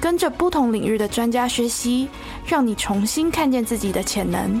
跟着不同领域的专家学习，让你重新看见自己的潜能。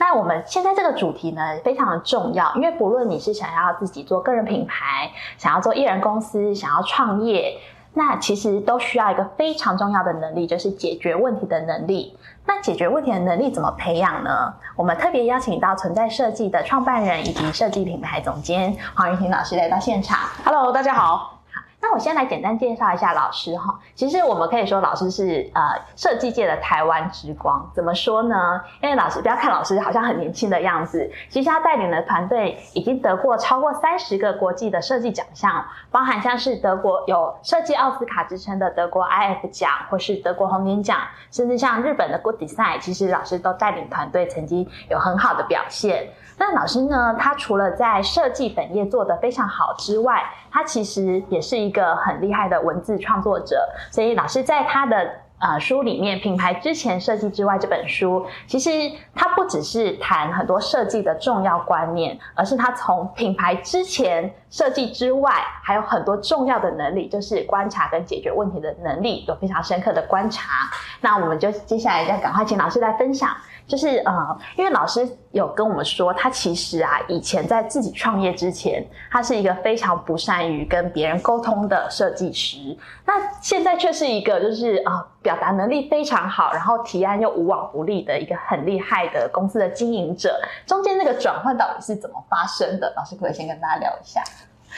那我们现在这个主题呢，非常的重要，因为不论你是想要自己做个人品牌，想要做艺人公司，想要创业，那其实都需要一个非常重要的能力，就是解决问题的能力。那解决问题的能力怎么培养呢？我们特别邀请到存在设计的创办人以及设计品牌总监黄云婷老师来到现场。Hello，大家好。那我先来简单介绍一下老师哈。其实我们可以说老师是呃设计界的台湾之光。怎么说呢？因为老师不要看老师好像很年轻的样子，其实他带领的团队已经得过超过三十个国际的设计奖项，包含像是德国有设计奥斯卡之称的德国 IF 奖，或是德国红点奖，甚至像日本的 Good Design，其实老师都带领团队曾经有很好的表现。那老师呢？他除了在设计本业做得非常好之外，他其实也是一个很厉害的文字创作者。所以老师在他的呃书里面《品牌之前设计之外》这本书，其实他不只是谈很多设计的重要观念，而是他从品牌之前设计之外，还有很多重要的能力，就是观察跟解决问题的能力，有非常深刻的观察。那我们就接下来要赶快请老师来分享。就是呃，因为老师有跟我们说，他其实啊，以前在自己创业之前，他是一个非常不善于跟别人沟通的设计师。那现在却是一个就是啊、呃，表达能力非常好，然后提案又无往不利的一个很厉害的公司的经营者。中间那个转换到底是怎么发生的？老师可不可以先跟大家聊一下？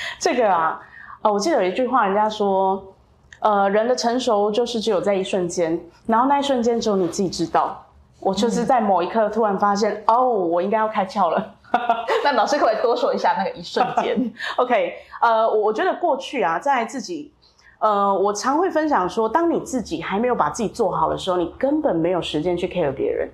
这个啊，呃，我记得有一句话，人家说，呃，人的成熟就是只有在一瞬间，然后那一瞬间只有你自己知道。我就是在某一刻突然发现，嗯、哦，我应该要开窍了。那老师可不可以多说一下那个一瞬间？OK，呃，我我觉得过去啊，在自己，呃，我常会分享说，当你自己还没有把自己做好的时候，你根本没有时间去 care 别人，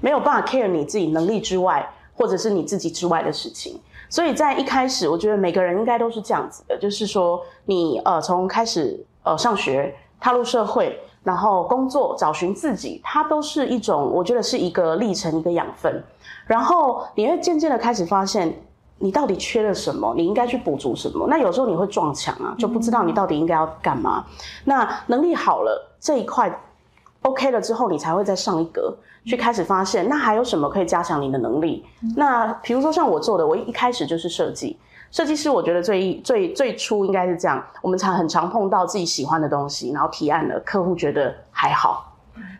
没有办法 care 你自己能力之外，或者是你自己之外的事情。所以在一开始，我觉得每个人应该都是这样子的，就是说你呃从开始呃上学踏入社会。然后工作找寻自己，它都是一种，我觉得是一个历程，一个养分。然后你会渐渐的开始发现，你到底缺了什么，你应该去补足什么。那有时候你会撞墙啊，就不知道你到底应该要干嘛。那能力好了这一块 OK 了之后，你才会再上一格，去开始发现，那还有什么可以加强你的能力？那比如说像我做的，我一开始就是设计。设计师，我觉得最最最初应该是这样，我们常很常碰到自己喜欢的东西，然后提案了，客户觉得还好，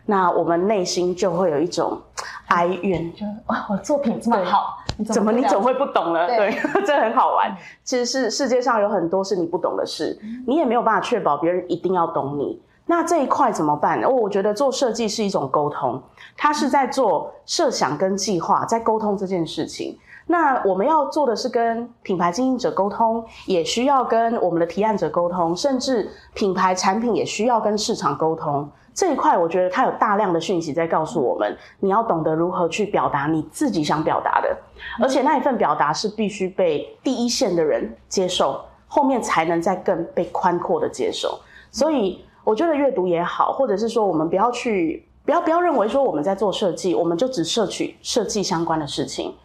那我们内心就会有一种哀怨，就哇，我作品这么好，怎么你总会不懂呢？对，对 这很好玩。其实是世界上有很多是你不懂的事，你也没有办法确保别人一定要懂你。那这一块怎么办？哦，我觉得做设计是一种沟通，它是在做设想跟计划，在沟通这件事情。那我们要做的是跟品牌经营者沟通，也需要跟我们的提案者沟通，甚至品牌产品也需要跟市场沟通。这一块，我觉得它有大量的讯息在告诉我们，你要懂得如何去表达你自己想表达的，而且那一份表达是必须被第一线的人接受，后面才能再更被宽阔的接受。所以，我觉得阅读也好，或者是说我们不要去，不要不要认为说我们在做设计，我们就只摄取设计相关的事情。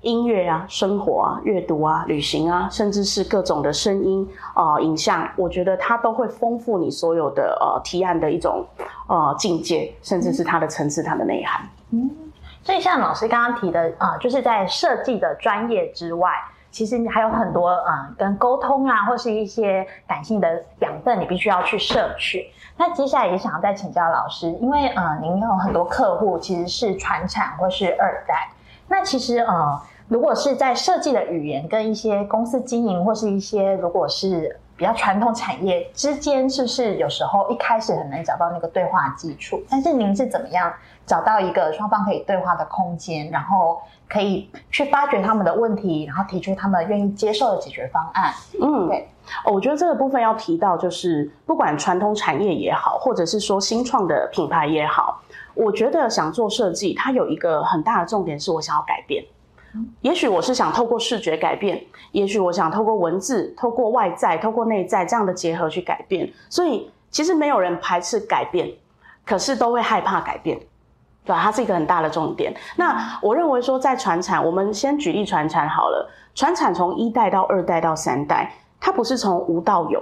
音乐啊，生活啊，阅读啊，旅行啊，甚至是各种的声音啊、影像，我觉得它都会丰富你所有的呃提案的一种呃境界，甚至是它的层次、它的内涵。嗯，所以像老师刚刚提的啊、就是在设计的专业之外，其实你还有很多嗯跟沟通啊，或是一些感性的养分，你必须要去摄取。那接下来也想要再请教老师，因为嗯您有很多客户其实是传产或是二代。那其实嗯，如果是在设计的语言跟一些公司经营或是一些如果是比较传统产业之间，是不是有时候一开始很难找到那个对话基础？但是您是怎么样找到一个双方可以对话的空间，然后可以去发掘他们的问题，然后提出他们愿意接受的解决方案？嗯，对。哦，我觉得这个部分要提到，就是不管传统产业也好，或者是说新创的品牌也好，我觉得想做设计，它有一个很大的重点是我想要改变。也许我是想透过视觉改变，也许我想透过文字、透过外在、透过内在这样的结合去改变。所以其实没有人排斥改变，可是都会害怕改变，对吧？它是一个很大的重点。那我认为说，在传产，我们先举例传产好了。传产从一代到二代到三代。它不是从无到有，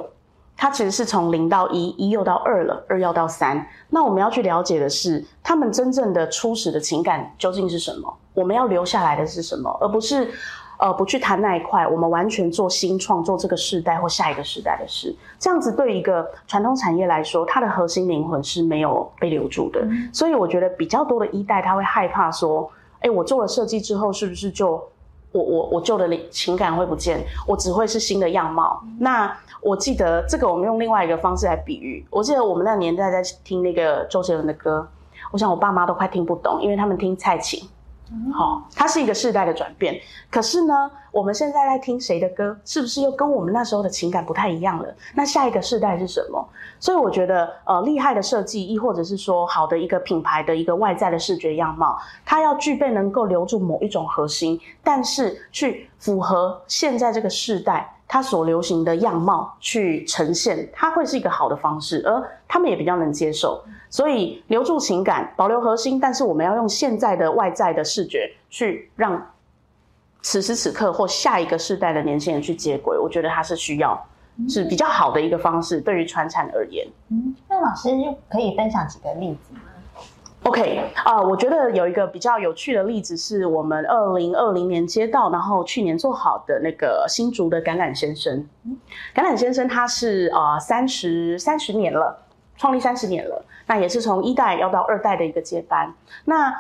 它其实是从零到一，一又到二了，二又到三。那我们要去了解的是，他们真正的初始的情感究竟是什么？我们要留下来的是什么？而不是，呃，不去谈那一块。我们完全做新创，做这个时代或下一个时代的事。这样子对一个传统产业来说，它的核心灵魂是没有被留住的。所以我觉得比较多的一代，他会害怕说：，哎，我做了设计之后，是不是就？我我我旧的情感会不见，我只会是新的样貌。那我记得这个，我们用另外一个方式来比喻。我记得我们那年代在听那个周杰伦的歌，我想我爸妈都快听不懂，因为他们听蔡琴。好，它是一个世代的转变。可是呢，我们现在在听谁的歌，是不是又跟我们那时候的情感不太一样了？那下一个世代是什么？所以我觉得，呃，厉害的设计，亦或者是说好的一个品牌的一个外在的视觉样貌，它要具备能够留住某一种核心，但是去符合现在这个世代。它所流行的样貌去呈现，它会是一个好的方式，而他们也比较能接受，所以留住情感，保留核心，但是我们要用现在的外在的视觉去让此时此刻或下一个世代的年轻人去接轨，我觉得它是需要是比较好的一个方式，对于传产而言。嗯，那老师可以分享几个例子吗？OK 啊，我觉得有一个比较有趣的例子是我们二零二零年接到，然后去年做好的那个新竹的橄榄先生。橄榄先生他是啊三十三十年了，创立三十年了，那也是从一代要到二代的一个接班。那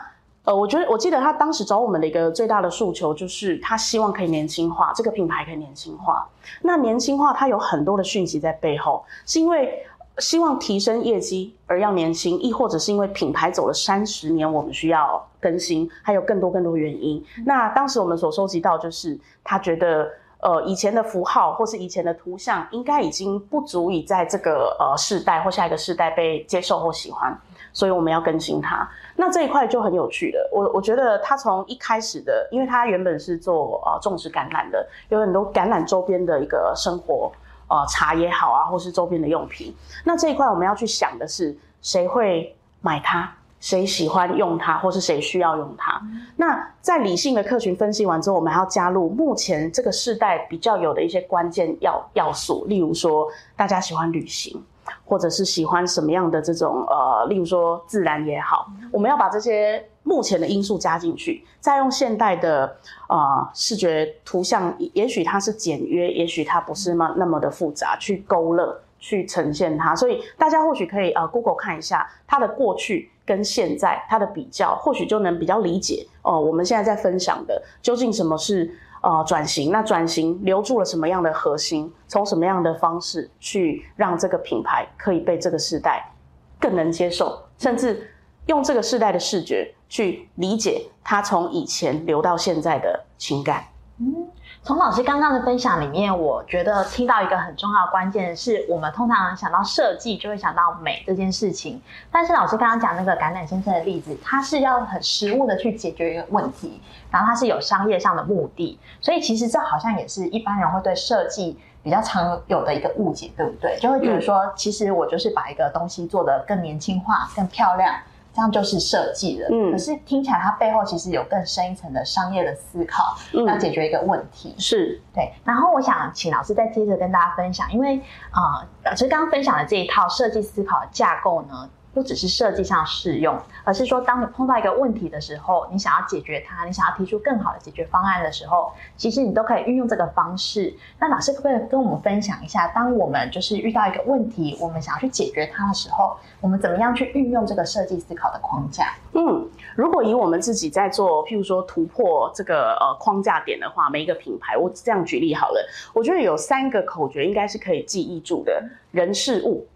呃，我觉得我记得他当时找我们的一个最大的诉求就是他希望可以年轻化，这个品牌可以年轻化。那年轻化它有很多的讯息在背后，是因为。希望提升业绩而要年轻，亦或者是因为品牌走了三十年，我们需要更新，还有更多更多原因。那当时我们所收集到，就是他觉得，呃，以前的符号或是以前的图像，应该已经不足以在这个呃世代或下一个世代被接受或喜欢，所以我们要更新它。那这一块就很有趣了。我我觉得他从一开始的，因为他原本是做呃种植橄榄的，有很多橄榄周边的一个生活。呃，茶也好啊，或是周边的用品，那这一块我们要去想的是，谁会买它，谁喜欢用它，或是谁需要用它。那在理性的客群分析完之后，我们还要加入目前这个世代比较有的一些关键要要素，例如说，大家喜欢旅行。或者是喜欢什么样的这种呃，例如说自然也好，我们要把这些目前的因素加进去，再用现代的呃视觉图像，也许它是简约，也许它不是那么那么的复杂，去勾勒，去呈现它。所以大家或许可以呃 Google 看一下它的过去跟现在它的比较，或许就能比较理解哦。我们现在在分享的究竟什么是？呃，转型，那转型留住了什么样的核心？从什么样的方式去让这个品牌可以被这个时代更能接受，甚至用这个时代的视觉去理解它从以前留到现在的情感？嗯。从老师刚刚的分享里面，我觉得听到一个很重要的关键是，我们通常想到设计就会想到美这件事情。但是老师刚刚讲那个橄榄先生的例子，他是要很实物的去解决一个问题，然后他是有商业上的目的，所以其实这好像也是一般人会对设计比较常有的一个误解，对不对？就会觉得说，其实我就是把一个东西做得更年轻化、更漂亮。这样就是设计了，嗯，可是听起来它背后其实有更深一层的商业的思考，要解决一个问题，是。对。然后我想请老师再接着跟大家分享，因为啊，老师刚刚分享的这一套设计思考的架构呢，不只是设计上适用，而是说当你碰到一个问题的时候，你想要解决它，你想要提出更好的解决方案的时候，其实你都可以运用这个方式。那老师可不可以跟我们分享一下，当我们就是遇到一个问题，我们想要去解决它的时候，我们怎么样去运用这个设计思考的框架？嗯，如果以我们自己在做，譬如说突破这个呃框架点的话，每一个品牌，我这样举例好了，我觉得有三个口诀应该是可以记忆住的：人、事、物。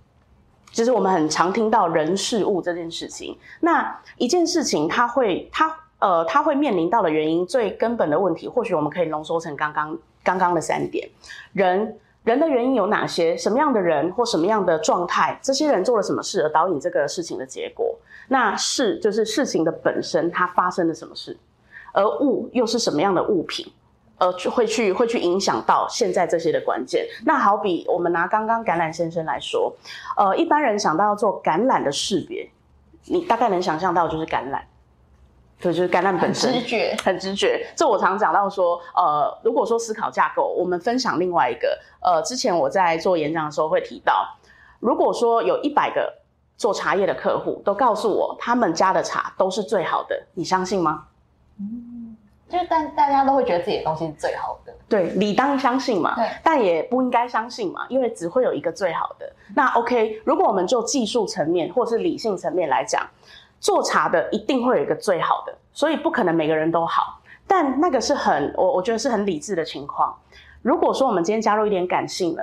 就是我们很常听到人、事、物这件事情。那一件事情，它会它呃，它会面临到的原因，最根本的问题，或许我们可以浓缩成刚刚刚刚的三点：人人的原因有哪些？什么样的人或什么样的状态？这些人做了什么事而导引这个事情的结果？那事就是事情的本身，它发生了什么事？而物又是什么样的物品？呃，会去会去影响到现在这些的关键。那好比我们拿刚刚橄榄先生来说，呃，一般人想到要做橄榄的识别，你大概能想象到就是橄榄，对，就是橄榄本身，直觉，很直觉。这我常讲到说，呃，如果说思考架构，我们分享另外一个，呃，之前我在做演讲的时候会提到，如果说有一百个做茶叶的客户都告诉我他们家的茶都是最好的，你相信吗？嗯。就但大家都会觉得自己的东西是最好的，对，理当相信嘛。对，但也不应该相信嘛，因为只会有一个最好的。那 OK，如果我们就技术层面或是理性层面来讲，做茶的一定会有一个最好的，所以不可能每个人都好。但那个是很，我我觉得是很理智的情况。如果说我们今天加入一点感性呢，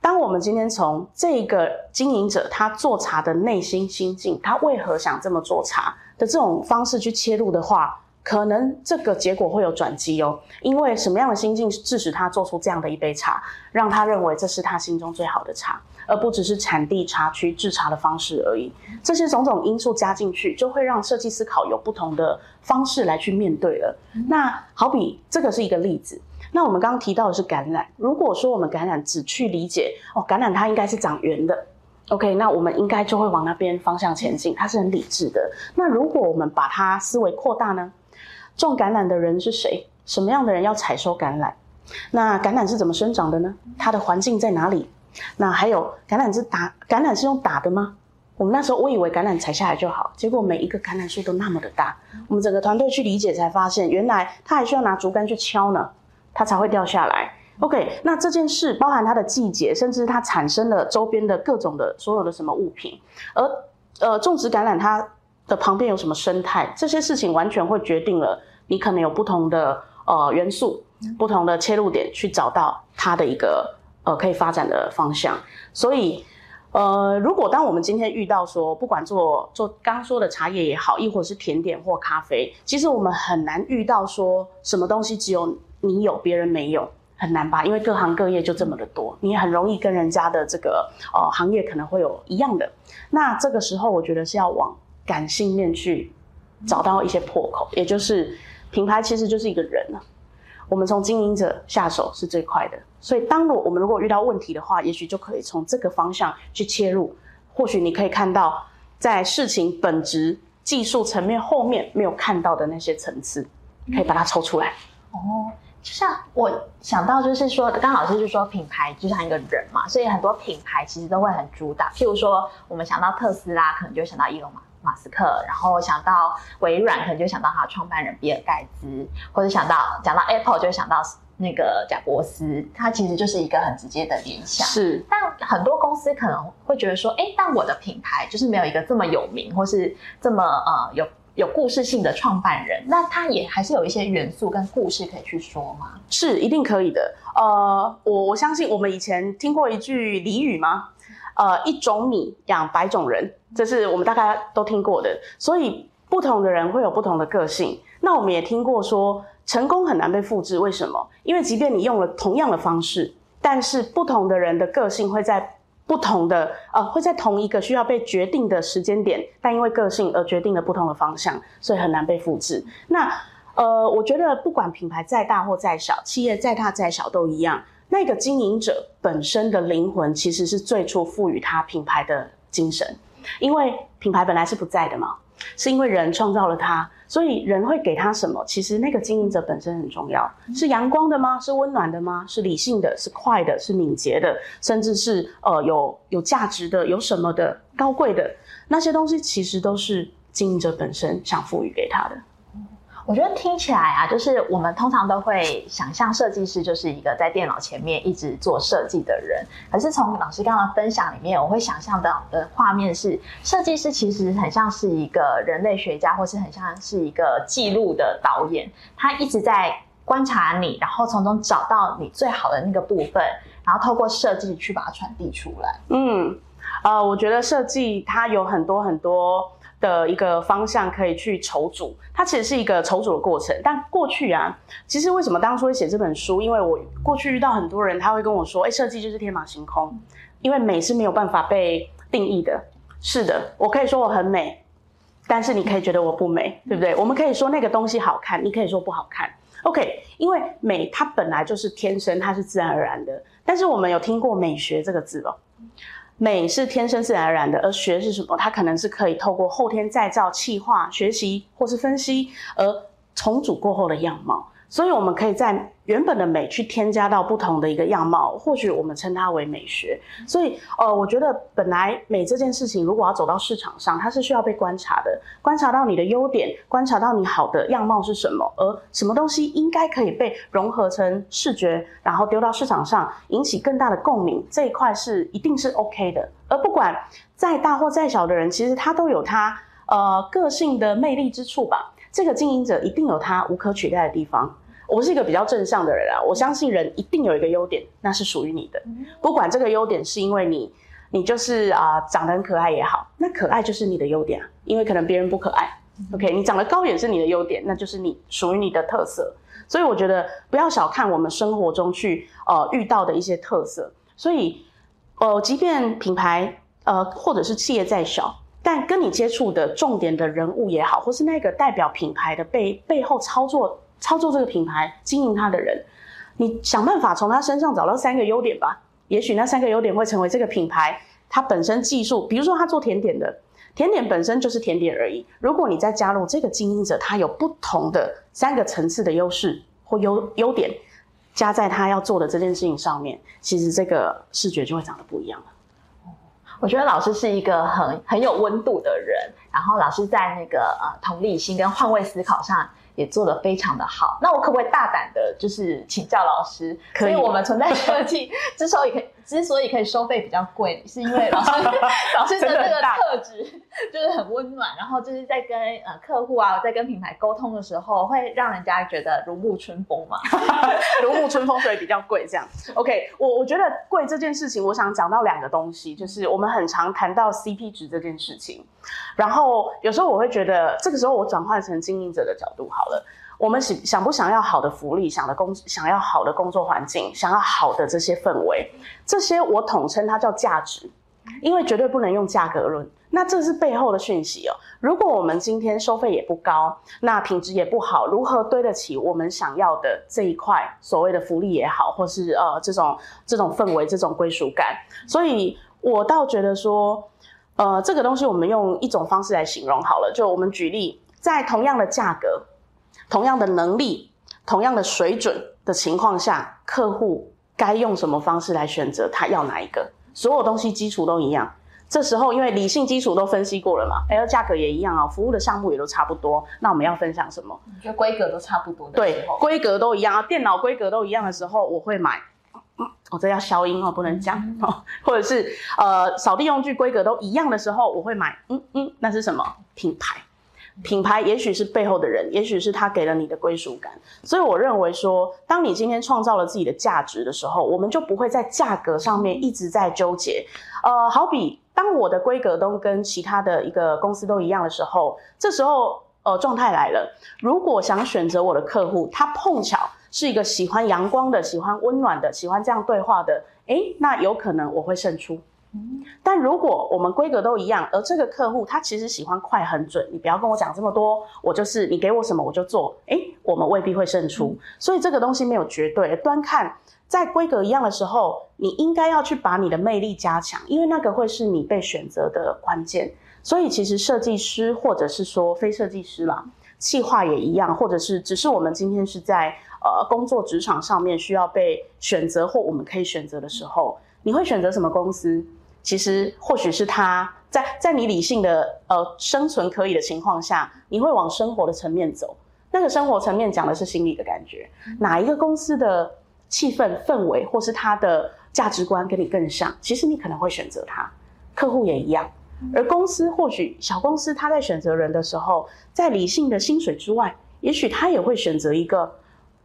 当我们今天从这个经营者他做茶的内心心境，他为何想这么做茶的这种方式去切入的话。可能这个结果会有转机哦，因为什么样的心境致使他做出这样的一杯茶，让他认为这是他心中最好的茶，而不只是产地、茶区制茶的方式而已。这些种种因素加进去，就会让设计思考有不同的方式来去面对了。那好比这个是一个例子。那我们刚刚提到的是橄榄，如果说我们橄榄只去理解哦，橄榄它应该是长圆的，OK，那我们应该就会往那边方向前进，它是很理智的。那如果我们把它思维扩大呢？种橄榄的人是谁？什么样的人要采收橄榄？那橄榄是怎么生长的呢？它的环境在哪里？那还有橄榄是打橄榄是用打的吗？我们那时候我以为橄榄采下来就好，结果每一个橄榄树都那么的大。我们整个团队去理解才发现，原来它还需要拿竹竿去敲呢，它才会掉下来。OK，那这件事包含它的季节，甚至它产生了周边的各种的所有的什么物品，而呃种植橄榄它。的旁边有什么生态？这些事情完全会决定了你可能有不同的呃元素、不同的切入点去找到它的一个呃可以发展的方向。所以呃，如果当我们今天遇到说，不管做做刚刚说的茶叶也好，亦或是甜点或咖啡，其实我们很难遇到说什么东西只有你有别人没有，很难吧？因为各行各业就这么的多，你很容易跟人家的这个呃行业可能会有一样的。那这个时候，我觉得是要往。感性面去找到一些破口，也就是品牌其实就是一个人了。我们从经营者下手是最快的，所以当我我们如果遇到问题的话，也许就可以从这个方向去切入。或许你可以看到在事情本质、技术层面后面没有看到的那些层次，可以把它抽出来。哦，就像我想到就是说，刚老师就说品牌就像一个人嘛，所以很多品牌其实都会很主打。譬如说，我们想到特斯拉，可能就想到伊隆马。马斯克，然后想到微软，可能就想到他创办人比尔盖茨，或者想到讲到 Apple，就想到那个贾伯斯，他其实就是一个很直接的联想。是，但很多公司可能会觉得说，哎，但我的品牌就是没有一个这么有名，或是这么呃有有故事性的创办人，那他也还是有一些元素跟故事可以去说吗？是，一定可以的。呃，我我相信我们以前听过一句俚语吗？呃，一种米养百种人，这是我们大概都听过的。所以不同的人会有不同的个性。那我们也听过说，成功很难被复制，为什么？因为即便你用了同样的方式，但是不同的人的个性会在不同的呃，会在同一个需要被决定的时间点，但因为个性而决定了不同的方向，所以很难被复制。那呃，我觉得不管品牌再大或再小，企业再大再小都一样。那个经营者本身的灵魂，其实是最初赋予他品牌的精神，因为品牌本来是不在的嘛。是因为人创造了它，所以人会给他什么？其实那个经营者本身很重要，是阳光的吗？是温暖的吗？是理性的？是快的？是敏捷的？甚至是呃有有价值的？有什么的高贵的那些东西，其实都是经营者本身想赋予给他的。我觉得听起来啊，就是我们通常都会想象设计师就是一个在电脑前面一直做设计的人。可是从老师刚刚分享里面，我会想象到的画面是，设计师其实很像是一个人类学家，或是很像是一个记录的导演。他一直在观察你，然后从中找到你最好的那个部分，然后透过设计去把它传递出来。嗯，呃，我觉得设计它有很多很多。的一个方向可以去筹组，它其实是一个筹组的过程。但过去啊，其实为什么当初会写这本书？因为我过去遇到很多人，他会跟我说：“哎，设计就是天马行空，因为美是没有办法被定义的。”是的，我可以说我很美，但是你可以觉得我不美，对不对？我们可以说那个东西好看，你可以说不好看。OK，因为美它本来就是天生，它是自然而然的。但是我们有听过美学这个字哦。美是天生自然而然的，而学是什么？它可能是可以透过后天再造、气化、学习或是分析而重组过后的样貌。所以，我们可以在原本的美去添加到不同的一个样貌，或许我们称它为美学。所以，呃，我觉得本来美这件事情，如果要走到市场上，它是需要被观察的，观察到你的优点，观察到你好的样貌是什么，而什么东西应该可以被融合成视觉，然后丢到市场上，引起更大的共鸣，这一块是一定是 OK 的。而不管再大或再小的人，其实他都有他呃个性的魅力之处吧。这个经营者一定有他无可取代的地方。我是一个比较正向的人啊，我相信人一定有一个优点，那是属于你的。不管这个优点是因为你，你就是啊长得很可爱也好，那可爱就是你的优点啊，因为可能别人不可爱。OK，你长得高也是你的优点，那就是你属于你的特色。所以我觉得不要小看我们生活中去呃遇到的一些特色。所以呃，即便品牌呃或者是企业再小，但跟你接触的重点的人物也好，或是那个代表品牌的背背后操作。操作这个品牌、经营它的人，你想办法从他身上找到三个优点吧。也许那三个优点会成为这个品牌它本身技术，比如说他做甜点的，甜点本身就是甜点而已。如果你再加入这个经营者，他有不同的三个层次的优势或优优点，加在他要做的这件事情上面，其实这个视觉就会长得不一样了。我觉得老师是一个很很有温度的人，然后老师在那个呃同理心跟换位思考上。也做得非常的好，那我可不可以大胆的，就是请教老师？可以。我们存在设计之所以可以，之所以可以收费比较贵，是因为老师老师的这个特质 就是很温暖，然后就是在跟呃客户啊，在跟品牌沟通的时候，会让人家觉得如沐春风嘛，如沐春风，所以比较贵这样。OK，我我觉得贵这件事情，我想讲到两个东西，就是我们很常谈到 CP 值这件事情。然后有时候我会觉得，这个时候我转换成经营者的角度好了。我们想想不想要好的福利，想的工想要好的工作环境，想要好的这些氛围，这些我统称它叫价值，因为绝对不能用价格论。那这是背后的讯息哦。如果我们今天收费也不高，那品质也不好，如何对得起我们想要的这一块所谓的福利也好，或是呃这种这种氛围、这种归属感？所以我倒觉得说。呃，这个东西我们用一种方式来形容好了，就我们举例，在同样的价格、同样的能力、同样的水准的情况下，客户该用什么方式来选择他要哪一个？所有东西基础都一样。这时候因为理性基础都分析过了嘛，还有价格也一样啊，服务的项目也都差不多，那我们要分享什么？觉得规格都差不多的对，规格都一样啊，电脑规格都一样的时候，我会买。我这要消音哦，不能讲哦。或者是呃，扫地用具规格都一样的时候，我会买。嗯嗯，那是什么品牌？品牌也许是背后的人，也许是他给了你的归属感。所以我认为说，当你今天创造了自己的价值的时候，我们就不会在价格上面一直在纠结。呃，好比当我的规格都跟其他的一个公司都一样的时候，这时候呃状态来了。如果想选择我的客户，他碰巧。是一个喜欢阳光的、喜欢温暖的、喜欢这样对话的，诶，那有可能我会胜出。但如果我们规格都一样，而这个客户他其实喜欢快很准，你不要跟我讲这么多，我就是你给我什么我就做，诶，我们未必会胜出。所以这个东西没有绝对，端看在规格一样的时候，你应该要去把你的魅力加强，因为那个会是你被选择的关键。所以其实设计师或者是说非设计师啦，企划也一样，或者是只是我们今天是在呃工作职场上面需要被选择或我们可以选择的时候，你会选择什么公司？其实或许是他在在你理性的呃生存可以的情况下，你会往生活的层面走。那个生活层面讲的是心理的感觉，哪一个公司的气氛氛围或是他的价值观跟你更像，其实你可能会选择他。客户也一样，而公司或许小公司他在选择人的时候，在理性的薪水之外，也许他也会选择一个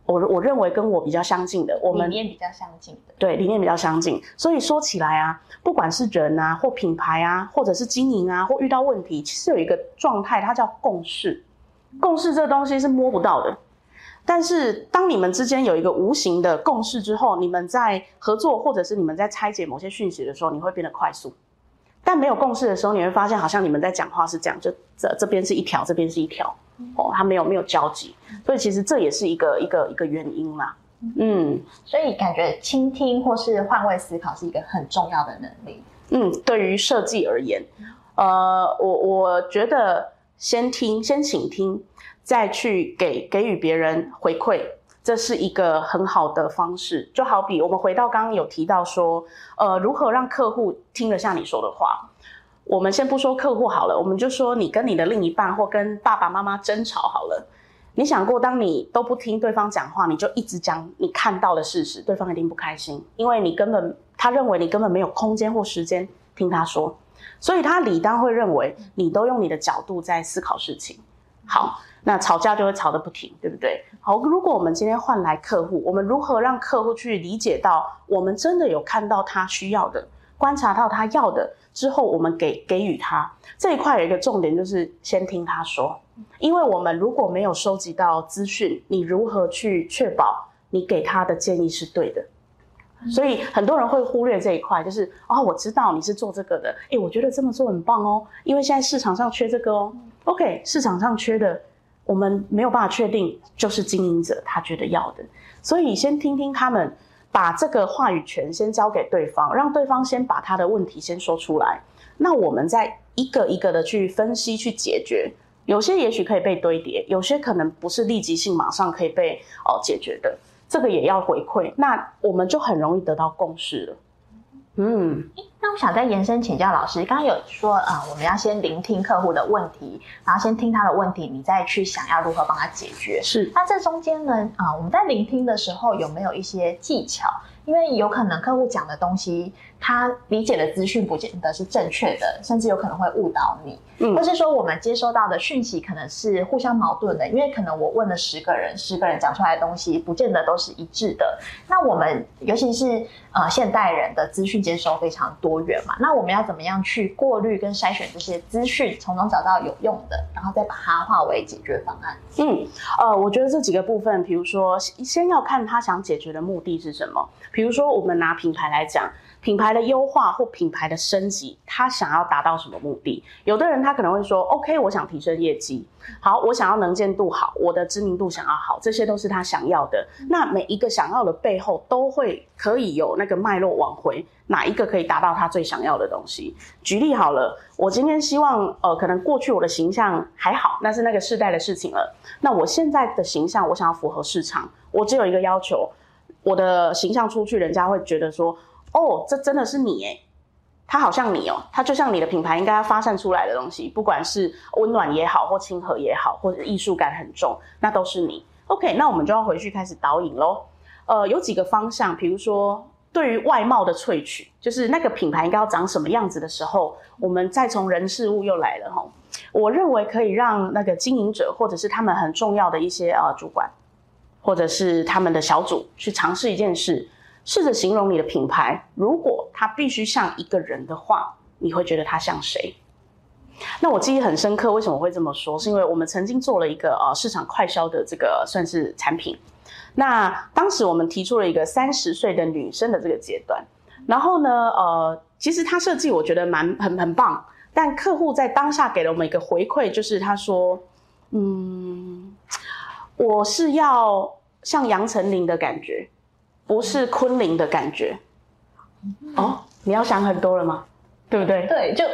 我我认为跟我比较相近的，我们理念比较相近的。对，理念比较相近。所以说起来啊，不管是人啊，或品牌啊，或者是经营啊，或遇到问题，其实有一个状态，它叫共识。共识这个东西是摸不到的，但是当你们之间有一个无形的共识之后，你们在合作或者是你们在拆解某些讯息的时候，你会变得快速。但没有共识的时候，你会发现好像你们在讲话是这样，就这这边是一条，这边是一条，哦，他没有没有交集，所以其实这也是一个一个一个原因啦。嗯，所以感觉倾听或是换位思考是一个很重要的能力。嗯，对于设计而言，呃，我我觉得先听，先倾听，再去给给予别人回馈，这是一个很好的方式。就好比我们回到刚刚有提到说，呃，如何让客户听得下你说的话。我们先不说客户好了，我们就说你跟你的另一半或跟爸爸妈妈争吵好了。你想过，当你都不听对方讲话，你就一直讲你看到的事实，对方一定不开心，因为你根本他认为你根本没有空间或时间听他说，所以他理当会认为你都用你的角度在思考事情。好，那吵架就会吵得不停，对不对？好，如果我们今天换来客户，我们如何让客户去理解到我们真的有看到他需要的，观察到他要的之后，我们给给予他这一块有一个重点，就是先听他说。因为我们如果没有收集到资讯，你如何去确保你给他的建议是对的？所以很多人会忽略这一块，就是哦，我知道你是做这个的，诶，我觉得这么做很棒哦，因为现在市场上缺这个哦。OK，市场上缺的，我们没有办法确定，就是经营者他觉得要的，所以先听听他们，把这个话语权先交给对方，让对方先把他的问题先说出来，那我们再一个一个的去分析去解决。有些也许可以被堆叠，有些可能不是立即性马上可以被哦解决的，这个也要回馈，那我们就很容易得到共识了。嗯，那我想再延伸请教老师，刚刚有说啊，我们要先聆听客户的问题，然后先听他的问题，你再去想要如何帮他解决。是，那这中间呢，啊，我们在聆听的时候有没有一些技巧？因为有可能客户讲的东西，他理解的资讯不见得是正确的，甚至有可能会误导你，嗯，或是说我们接收到的讯息可能是互相矛盾的，因为可能我问了十个人，十个人讲出来的东西不见得都是一致的。那我们尤其是呃现代人的资讯接收非常多元嘛，那我们要怎么样去过滤跟筛选这些资讯，从中找到有用的，然后再把它化为解决方案？嗯，呃，我觉得这几个部分，比如说先要看他想解决的目的是什么。比如说，我们拿品牌来讲，品牌的优化或品牌的升级，他想要达到什么目的？有的人他可能会说：“OK，我想提升业绩，好，我想要能见度好，我的知名度想要好，这些都是他想要的。”那每一个想要的背后，都会可以有那个脉络往回，哪一个可以达到他最想要的东西？举例好了，我今天希望，呃，可能过去我的形象还好，那是那个世代的事情了。那我现在的形象，我想要符合市场，我只有一个要求。我的形象出去，人家会觉得说：“哦，这真的是你诶，他好像你哦，他就像你的品牌应该要发散出来的东西，不管是温暖也好，或亲和也好，或者艺术感很重，那都是你。OK，那我们就要回去开始导引喽。呃，有几个方向，比如说对于外貌的萃取，就是那个品牌应该要长什么样子的时候，我们再从人事物又来了哈。我认为可以让那个经营者或者是他们很重要的一些呃主管。或者是他们的小组去尝试一件事，试着形容你的品牌。如果它必须像一个人的话，你会觉得它像谁？那我记忆很深刻，为什么会这么说？是因为我们曾经做了一个呃市场快销的这个算是产品。那当时我们提出了一个三十岁的女生的这个阶段，然后呢，呃，其实它设计我觉得蛮很很棒，但客户在当下给了我们一个回馈，就是他说，嗯。我是要像杨丞琳的感觉，不是昆凌的感觉。哦，你要想很多了吗？对不对？对，就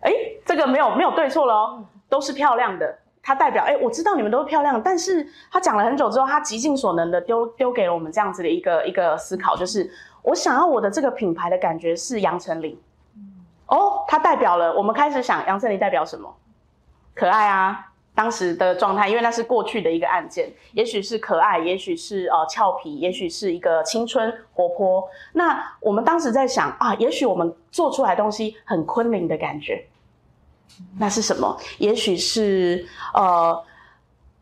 哎，个没有没有对错了哦，都是漂亮的。它代表，哎，我知道你们都是漂亮，但是他讲了很久之后，他极尽所能的丢丢给了我们这样子的一个一个思考，就是我想要我的这个品牌的感觉是杨丞琳。哦，它代表了我们开始想杨丞琳代表什么？可爱啊。当时的状态，因为那是过去的一个案件，也许是可爱，也许是呃俏皮，也许是一个青春活泼。那我们当时在想啊，也许我们做出来东西很昆凌的感觉，那是什么？也许是呃，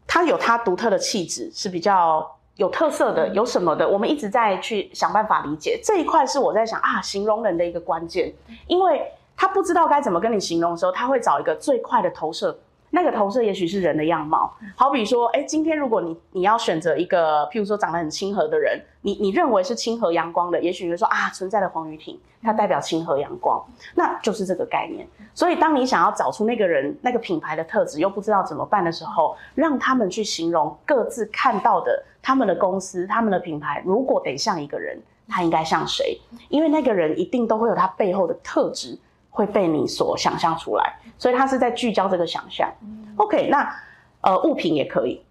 它有它独特的气质，是比较有特色的，有什么的？我们一直在去想办法理解这一块，是我在想啊，形容人的一个关键，因为他不知道该怎么跟你形容的时候，他会找一个最快的投射。那个投射也许是人的样貌，好比说，哎，今天如果你你要选择一个，譬如说长得很亲和的人，你你认为是亲和阳光的，也许你会说啊，存在的黄雨婷，它代表亲和阳光，那就是这个概念。所以，当你想要找出那个人那个品牌的特质，又不知道怎么办的时候，让他们去形容各自看到的他们的公司、他们的品牌，如果得像一个人，他应该像谁？因为那个人一定都会有他背后的特质。会被你所想象出来，所以他是在聚焦这个想象。OK，那呃物品也可以。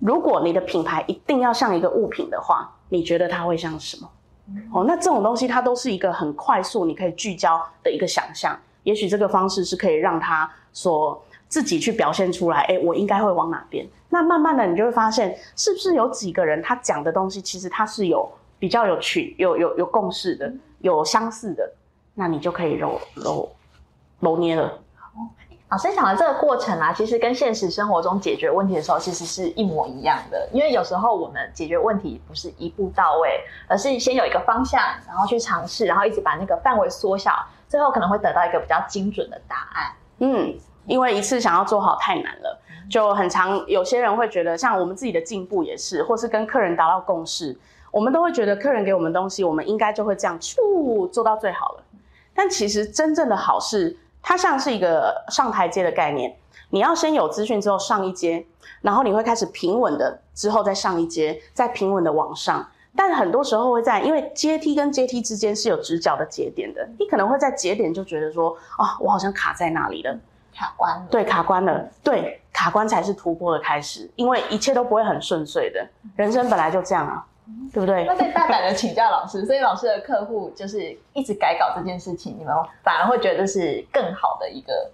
如果你的品牌一定要像一个物品的话，你觉得它会像什么？哦，那这种东西它都是一个很快速你可以聚焦的一个想象。也许这个方式是可以让他所自己去表现出来。哎，我应该会往哪边？那慢慢的你就会发现，是不是有几个人他讲的东西其实他是有比较有趣、有有有共识的、有相似的。那你就可以揉揉揉捏了。老师讲的这个过程啊，其实跟现实生活中解决问题的时候，其实是一模一样的。因为有时候我们解决问题不是一步到位，而是先有一个方向，然后去尝试，然后一直把那个范围缩小，最后可能会得到一个比较精准的答案。嗯，因为一次想要做好太难了，就很常。有些人会觉得，像我们自己的进步也是，或是跟客人达到共识，我们都会觉得客人给我们东西，我们应该就会这样去做到最好了。但其实真正的好是，它像是一个上台阶的概念。你要先有资讯之后上一阶，然后你会开始平稳的之后再上一阶，再平稳的往上。但很多时候会在，因为阶梯跟阶梯之间是有直角的节点的，你可能会在节点就觉得说，哦，我好像卡在那里了，卡关了。对，卡关了。对，卡关才是突破的开始，因为一切都不会很顺遂的，人生本来就这样啊。对不对？那可以大胆的请教老师，所以老师的客户就是一直改稿这件事情，你们反而会觉得是更好的一个，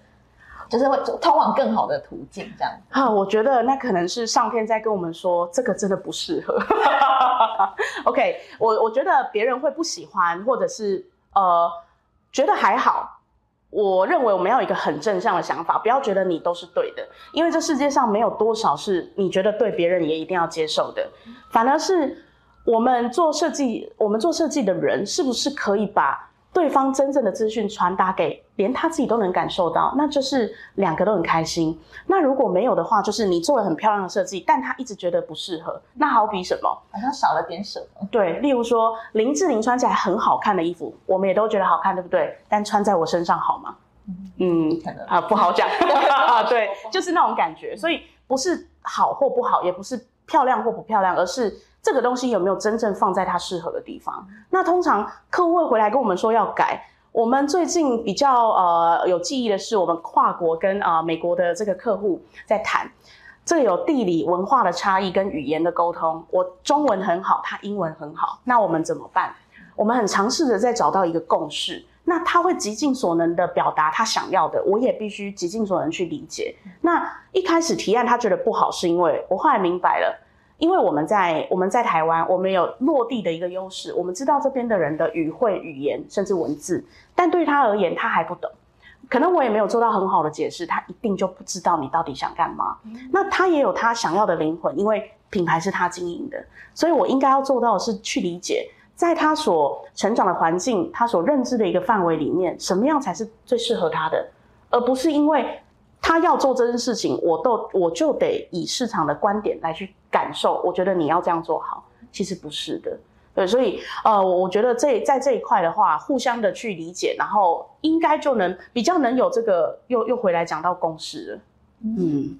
就是会通往更好的途径，这样。啊，我觉得那可能是上天在跟我们说，这个真的不适合。OK，我我觉得别人会不喜欢，或者是呃觉得还好。我认为我们要有一个很正向的想法，不要觉得你都是对的，因为这世界上没有多少是你觉得对，别人也一定要接受的，反而是。我们做设计，我们做设计的人是不是可以把对方真正的资讯传达给连他自己都能感受到？那就是两个都很开心。那如果没有的话，就是你做了很漂亮的设计，但他一直觉得不适合。那好比什么？好像少了点什么？对，例如说林志玲穿起来很好看的衣服，我们也都觉得好看，对不对？但穿在我身上好吗？嗯，可能啊，不好讲。对，就是那种感觉。所以不是好或不好，也不是漂亮或不漂亮，而是。这个东西有没有真正放在它适合的地方？那通常客户会回来跟我们说要改。我们最近比较呃有记忆的是，我们跨国跟啊美国的这个客户在谈，这有地理文化的差异跟语言的沟通。我中文很好，他英文很好，那我们怎么办？我们很尝试着在找到一个共识。那他会极尽所能的表达他想要的，我也必须极尽所能去理解。那一开始提案他觉得不好，是因为我后来明白了。因为我们在我们在台湾，我们有落地的一个优势，我们知道这边的人的语汇、语言甚至文字，但对他而言，他还不懂。可能我也没有做到很好的解释，他一定就不知道你到底想干嘛。那他也有他想要的灵魂，因为品牌是他经营的，所以我应该要做到的是去理解，在他所成长的环境、他所认知的一个范围里面，什么样才是最适合他的，而不是因为。他要做这件事情，我都我就得以市场的观点来去感受。我觉得你要这样做好，其实不是的。对，所以呃，我觉得这在这一块的话，互相的去理解，然后应该就能比较能有这个又又回来讲到公式了。嗯，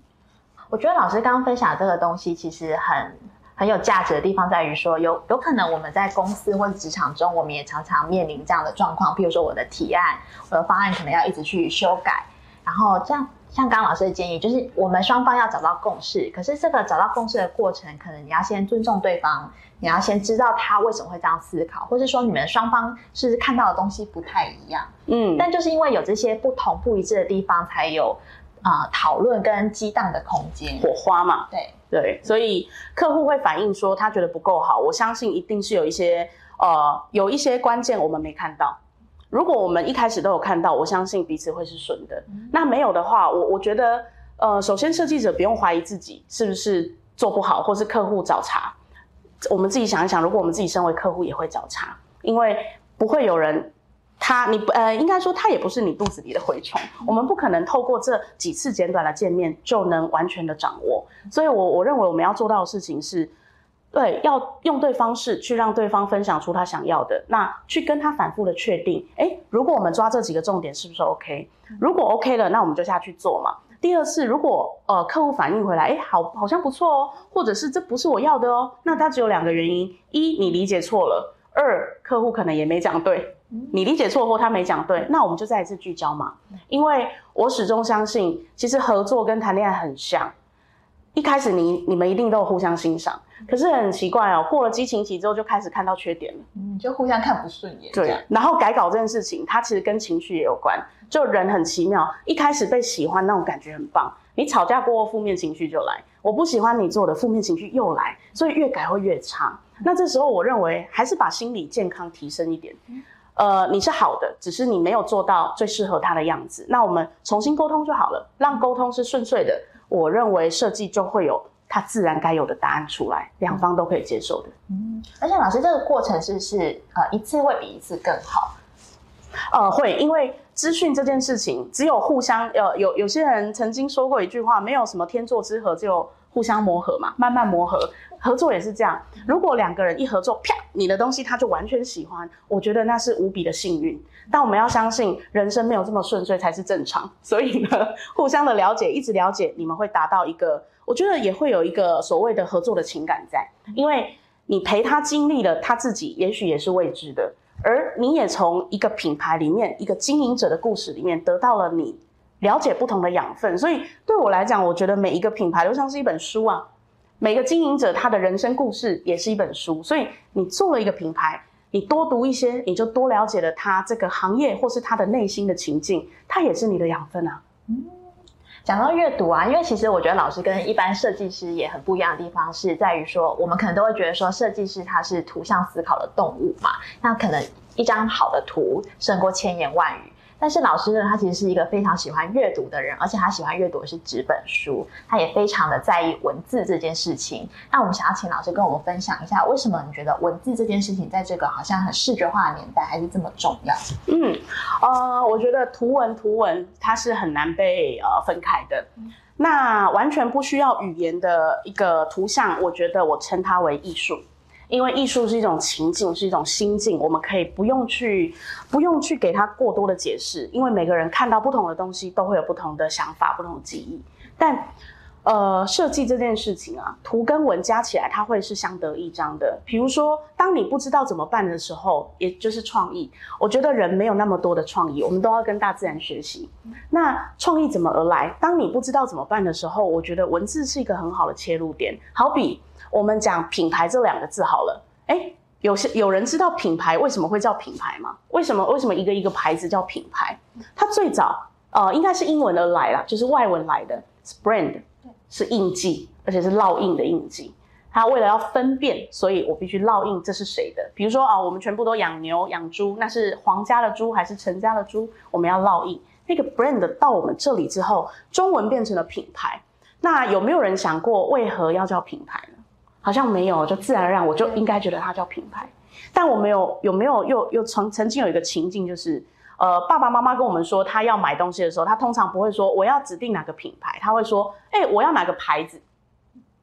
我觉得老师刚刚分享这个东西，其实很很有价值的地方在于说，有有可能我们在公司或者职场中，我们也常常面临这样的状况。譬如说，我的提案、我的方案可能要一直去修改。然后这样。像刚刚老师的建议，就是我们双方要找到共识。可是这个找到共识的过程，可能你要先尊重对方，你要先知道他为什么会这样思考，或是说你们双方是看到的东西不太一样。嗯，但就是因为有这些不同不一致的地方，才有啊讨论跟激荡的空间，火花嘛。对对，所以客户会反映说他觉得不够好，我相信一定是有一些呃有一些关键我们没看到。如果我们一开始都有看到，我相信彼此会是顺的。那没有的话，我我觉得，呃，首先设计者不用怀疑自己是不是做不好，或是客户找茬。我们自己想一想，如果我们自己身为客户也会找茬，因为不会有人，他你呃，应该说他也不是你肚子里的蛔虫，我们不可能透过这几次简短的见面就能完全的掌握。所以，我我认为我们要做到的事情是。对，要用对方式去让对方分享出他想要的，那去跟他反复的确定，哎，如果我们抓这几个重点是不是 OK？如果 OK 了，那我们就下去做嘛。第二次，如果呃客户反应回来，哎，好，好像不错哦，或者是这不是我要的哦，那他只有两个原因：一，你理解错了；二，客户可能也没讲对。你理解错或他没讲对，那我们就再一次聚焦嘛。因为我始终相信，其实合作跟谈恋爱很像。一开始你你们一定都有互相欣赏，可是很奇怪哦，过了激情期之后就开始看到缺点了，嗯，就互相看不顺眼。对，然后改稿这件事情，它其实跟情绪也有关。就人很奇妙，一开始被喜欢那种感觉很棒，你吵架过后负面情绪就来，我不喜欢你做的负面情绪又来，所以越改会越差。那这时候我认为还是把心理健康提升一点，呃，你是好的，只是你没有做到最适合他的样子，那我们重新沟通就好了，让沟通是顺遂的。我认为设计就会有它自然该有的答案出来，两方都可以接受的。嗯，而且老师这个过程是是呃一次会比一次更好。呃，会，因为资讯这件事情只有互相呃有有些人曾经说过一句话，没有什么天作之合，只有互相磨合嘛，慢慢磨合。合作也是这样，如果两个人一合作，啪，你的东西他就完全喜欢，我觉得那是无比的幸运。但我们要相信，人生没有这么顺遂才是正常。所以呢，互相的了解，一直了解，你们会达到一个，我觉得也会有一个所谓的合作的情感在，因为你陪他经历了他自己，也许也是未知的，而你也从一个品牌里面，一个经营者的故事里面得到了你了解不同的养分。所以对我来讲，我觉得每一个品牌都像是一本书啊。每个经营者他的人生故事也是一本书，所以你做了一个品牌，你多读一些，你就多了解了他这个行业或是他的内心的情境，它也是你的养分啊。嗯，讲到阅读啊，因为其实我觉得老师跟一般设计师也很不一样的地方是在于说，我们可能都会觉得说设计师他是图像思考的动物嘛，那可能一张好的图胜过千言万语。但是老师呢，他其实是一个非常喜欢阅读的人，而且他喜欢阅读的是纸本书，他也非常的在意文字这件事情。那我们想要请老师跟我们分享一下，为什么你觉得文字这件事情在这个好像很视觉化的年代还是这么重要？嗯，呃，我觉得图文图文它是很难被呃分开的。那完全不需要语言的一个图像，我觉得我称它为艺术。因为艺术是一种情境，是一种心境，我们可以不用去，不用去给他过多的解释，因为每个人看到不同的东西，都会有不同的想法、不同的记忆。但，呃，设计这件事情啊，图跟文加起来，它会是相得益彰的。比如说，当你不知道怎么办的时候，也就是创意。我觉得人没有那么多的创意，我们都要跟大自然学习。那创意怎么而来？当你不知道怎么办的时候，我觉得文字是一个很好的切入点。好比。我们讲品牌这两个字好了，哎，有些有人知道品牌为什么会叫品牌吗？为什么为什么一个一个牌子叫品牌？它最早呃应该是英文而来啦，就是外文来的，brand 是印记，而且是烙印的印记。它为了要分辨，所以我必须烙印这是谁的。比如说啊，我们全部都养牛养猪，那是皇家的猪还是陈家的猪？我们要烙印那个 brand 到我们这里之后，中文变成了品牌。那有没有人想过为何要叫品牌呢？好像没有，就自然而然我就应该觉得它叫品牌。但我没有有没有又又曾曾经有一个情境，就是呃爸爸妈妈跟我们说他要买东西的时候，他通常不会说我要指定哪个品牌，他会说哎我要哪个牌子，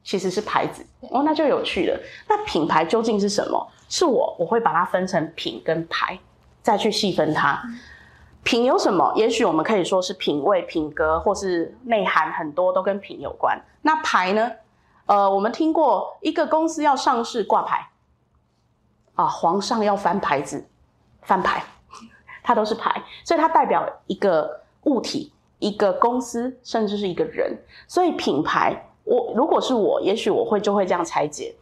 其实是牌子哦，那就有趣了。那品牌究竟是什么？是我我会把它分成品跟牌，再去细分它。品有什么？也许我们可以说是品味、品格，或是内涵很多都跟品有关。那牌呢？呃，我们听过一个公司要上市挂牌，啊，皇上要翻牌子，翻牌，它都是牌，所以它代表一个物体，一个公司，甚至是一个人。所以品牌，我如果是我，也许我会就会这样拆解，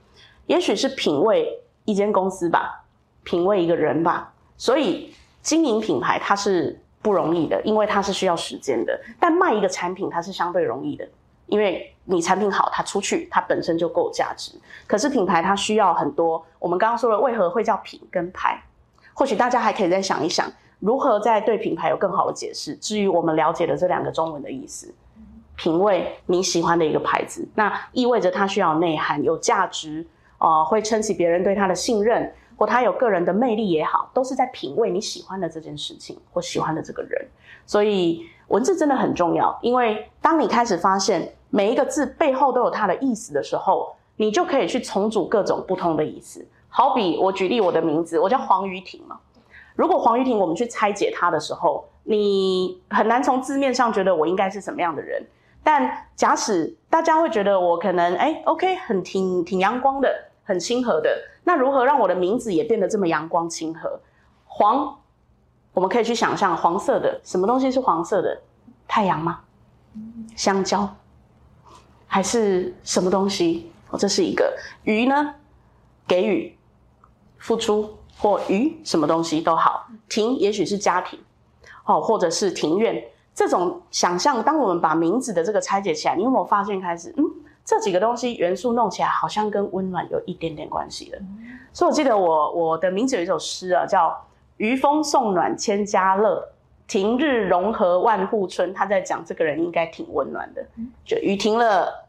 也许是品味一间公司吧，品味一个人吧。所以经营品牌它是不容易的，因为它是需要时间的。但卖一个产品它是相对容易的，因为你产品好，它出去它本身就够价值。可是品牌它需要很多，我们刚刚说了，为何会叫品跟牌？或许大家还可以再想一想，如何在对品牌有更好的解释。至于我们了解的这两个中文的意思，品味你喜欢的一个牌子，那意味着它需要内涵、有价值，呃，会撑起别人对它的信任，或他有个人的魅力也好，都是在品味你喜欢的这件事情或喜欢的这个人。所以文字真的很重要，因为当你开始发现每一个字背后都有它的意思的时候，你就可以去重组各种不同的意思。好比我举例我的名字，我叫黄瑜婷嘛。如果黄瑜婷，我们去拆解它的时候，你很难从字面上觉得我应该是什么样的人。但假使大家会觉得我可能哎，OK，很挺挺阳光的，很亲和的。那如何让我的名字也变得这么阳光亲和？黄，我们可以去想象黄色的什么东西是黄色的？太阳吗？香蕉？还是什么东西？哦，这是一个鱼呢？给予。付出或鱼什么东西都好，庭也许是家庭，哦，或者是庭院，这种想象。当我们把名字的这个拆解起来，你有没有发现开始，嗯，这几个东西元素弄起来好像跟温暖有一点点关系了。所以我记得我我的名字有一首诗啊，叫《余风送暖千家乐，庭日融合万户春》。他在讲这个人应该挺温暖的，就雨停了，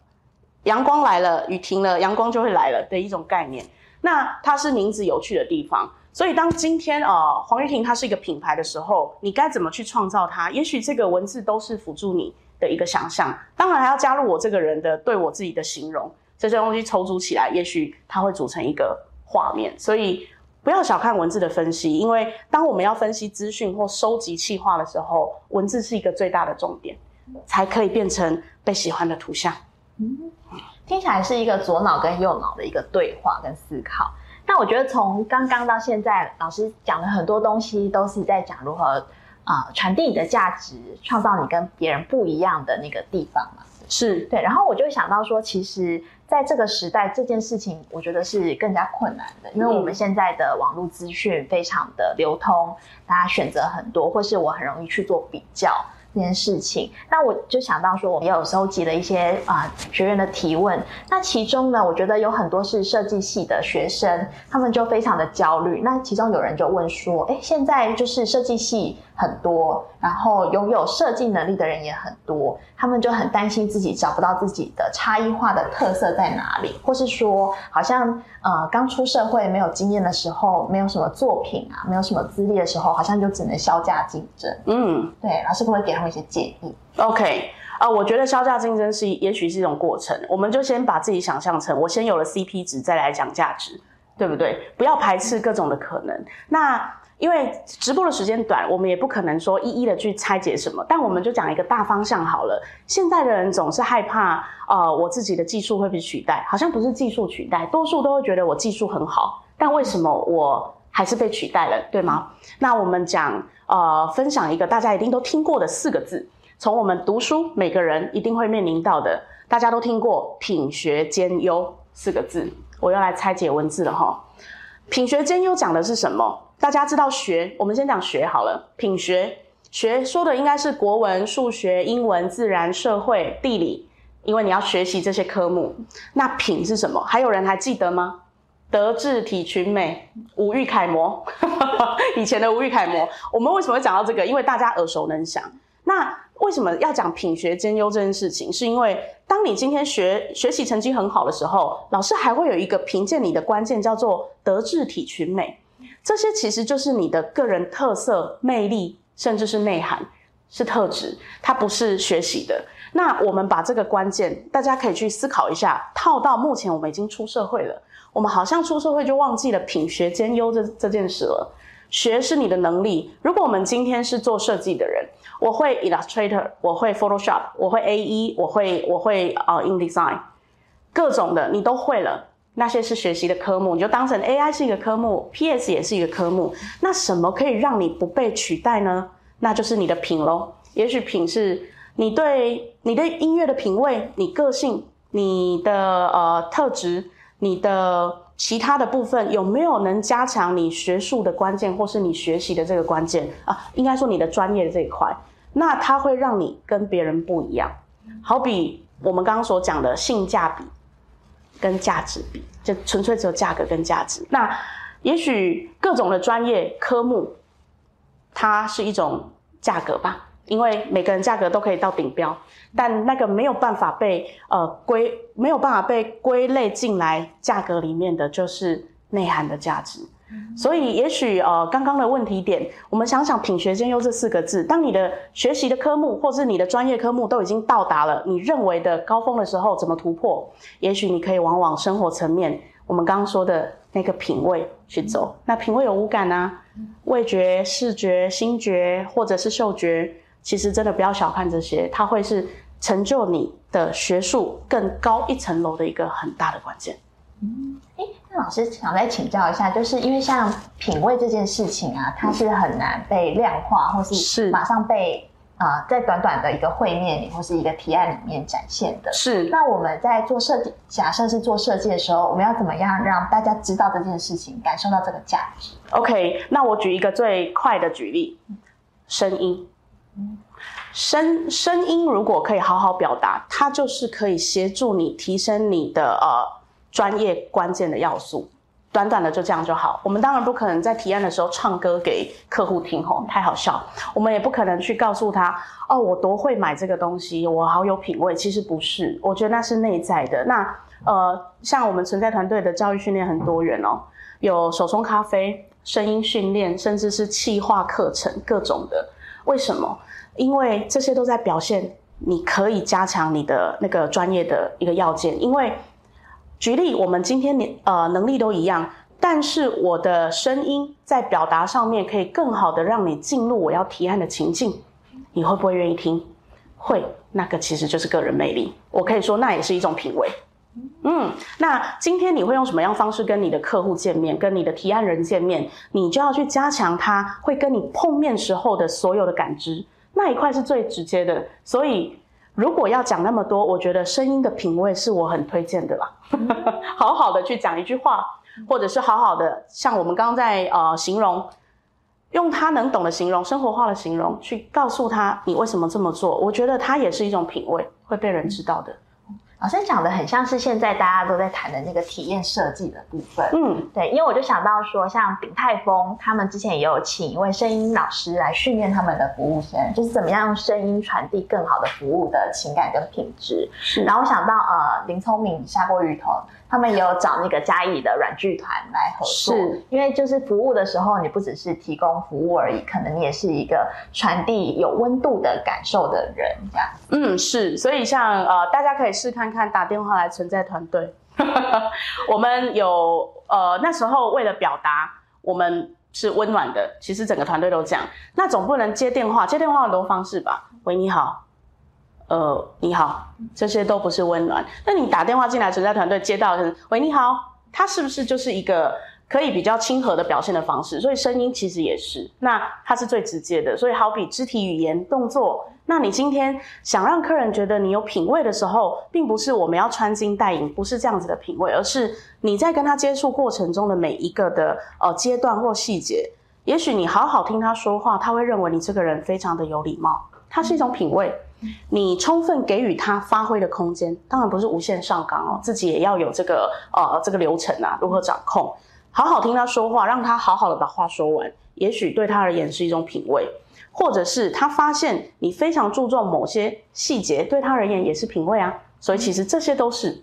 阳光来了，雨停了，阳光就会来了的一种概念。那它是名字有趣的地方，所以当今天呃黄玉婷它是一个品牌的时候，你该怎么去创造它？也许这个文字都是辅助你的一个想象，当然还要加入我这个人的对我自己的形容，这些东西筹组起来，也许它会组成一个画面。所以不要小看文字的分析，因为当我们要分析资讯或收集气化的时候，文字是一个最大的重点，才可以变成被喜欢的图像。嗯。听起来是一个左脑跟右脑的一个对话跟思考。那我觉得从刚刚到现在，老师讲的很多东西都是在讲如何啊传递你的价值，创造你跟别人不一样的那个地方嘛。是对。然后我就想到说，其实在这个时代，这件事情我觉得是更加困难的，因为我们现在的网络资讯非常的流通，大家选择很多，或是我很容易去做比较。这件事情，那我就想到说，我们有收集了一些啊学员的提问。那其中呢，我觉得有很多是设计系的学生，他们就非常的焦虑。那其中有人就问说：“哎，现在就是设计系很多，然后拥有设计能力的人也很多，他们就很担心自己找不到自己的差异化的特色在哪里，或是说，好像呃刚出社会没有经验的时候，没有什么作品啊，没有什么资历的时候，好像就只能削价竞争。”嗯，对，老师可不可以给他们？一些建议。OK，啊，我觉得销价竞争是也许是一种过程，我们就先把自己想象成我先有了 CP 值，再来讲价值，对不对？不要排斥各种的可能。那因为直播的时间短，我们也不可能说一一的去拆解什么，但我们就讲一个大方向好了。现在的人总是害怕，呃，我自己的技术会被取代，好像不是技术取代，多数都会觉得我技术很好，但为什么我还是被取代了，对吗？那我们讲。呃，分享一个大家一定都听过的四个字，从我们读书，每个人一定会面临到的，大家都听过“品学兼优”四个字。我要来拆解文字了哈，“品学兼优”讲的是什么？大家知道学，我们先讲学好了。品学学说的应该是国文、数学、英文、自然、社会、地理，因为你要学习这些科目。那品是什么？还有人还记得吗？德智体群美，五育楷模，以前的五育楷模。我们为什么会讲到这个？因为大家耳熟能详。那为什么要讲品学兼优这件事情？是因为当你今天学学习成绩很好的时候，老师还会有一个评鉴你的关键，叫做德智体群美。这些其实就是你的个人特色、魅力，甚至是内涵，是特质，它不是学习的。那我们把这个关键，大家可以去思考一下，套到目前我们已经出社会了。我们好像出社会就忘记了品学兼优这这件事了。学是你的能力。如果我们今天是做设计的人，我会 Illustrator，我会 Photoshop，我会 A E，我会我会啊 InDesign，各种的你都会了。那些是学习的科目，你就当成 A I 是一个科目，P S 也是一个科目。那什么可以让你不被取代呢？那就是你的品喽。也许品是你对你的音乐的品味、你个性、你的呃特质、你的其他的部分有没有能加强你学术的关键，或是你学习的这个关键啊？应该说你的专业这一块，那它会让你跟别人不一样。好比我们刚刚所讲的性价比跟价值比，就纯粹只有价格跟价值。那也许各种的专业科目，它是一种价格吧，因为每个人价格都可以到顶标，但那个没有办法被呃归，没有办法被归类进来价格里面的就是内涵的价值。所以，也许呃，刚刚的问题点，我们想想“品学兼优”这四个字，当你的学习的科目或是你的专业科目都已经到达了你认为的高峰的时候，怎么突破？也许你可以往往生活层面，我们刚刚说的那个品味去走。那品味有五感啊，味觉、视觉、心觉，或者是嗅觉，其实真的不要小看这些，它会是成就你的学术更高一层楼的一个很大的关键。嗯，哎，那老师想再请教一下，就是因为像品味这件事情啊，它是很难被量化，或是马上被啊，在短短的一个会面里或是一个提案里面展现的。是。那我们在做设计，假设是做设计的时候，我们要怎么样让大家知道这件事情，感受到这个价值？OK，那我举一个最快的举例，声音。声声音如果可以好好表达，它就是可以协助你提升你的呃。专业关键的要素，短短的就这样就好。我们当然不可能在提案的时候唱歌给客户听，吼，太好笑。我们也不可能去告诉他，哦，我多会买这个东西，我好有品味。其实不是，我觉得那是内在的。那呃，像我们存在团队的教育训练很多元哦，有手冲咖啡、声音训练，甚至是气化课程，各种的。为什么？因为这些都在表现你可以加强你的那个专业的一个要件，因为。举例，我们今天你呃能力都一样，但是我的声音在表达上面可以更好的让你进入我要提案的情境，你会不会愿意听？会，那个其实就是个人魅力。我可以说那也是一种品味。嗯，那今天你会用什么样方式跟你的客户见面，跟你的提案人见面？你就要去加强他会跟你碰面时候的所有的感知，那一块是最直接的。所以。如果要讲那么多，我觉得声音的品味是我很推荐的啦。好好的去讲一句话，或者是好好的像我们刚刚在呃形容，用他能懂的形容，生活化的形容，去告诉他你为什么这么做。我觉得他也是一种品味，会被人知道的。老师讲的很像是现在大家都在谈的那个体验设计的部分。嗯，对，因为我就想到说，像鼎泰丰他们之前也有请一位声音老师来训练他们的服务生，就是怎么样用声音传递更好的服务的情感跟品质。是，然后我想到呃林聪明下过鱼头。他们也有找那个嘉义的软剧团来合作，是因为就是服务的时候，你不只是提供服务而已，可能你也是一个传递有温度的感受的人，这样。嗯，是，所以像呃，大家可以试看看看打电话来存在团队。我们有呃那时候为了表达我们是温暖的，其实整个团队都这样，那总不能接电话，接电话很多方式吧？喂，你好。呃，你好，这些都不是温暖。那你打电话进来，存在团队接到，喂，你好，他是不是就是一个可以比较亲和的表现的方式？所以声音其实也是，那它是最直接的。所以好比肢体语言、动作，那你今天想让客人觉得你有品味的时候，并不是我们要穿金戴银，不是这样子的品味，而是你在跟他接触过程中的每一个的呃阶段或细节，也许你好好听他说话，他会认为你这个人非常的有礼貌，它是一种品味。你充分给予他发挥的空间，当然不是无限上纲哦，自己也要有这个呃这个流程啊，如何掌控，好好听他说话，让他好好的把话说完，也许对他而言是一种品味，或者是他发现你非常注重某些细节，对他而言也是品味啊，所以其实这些都是。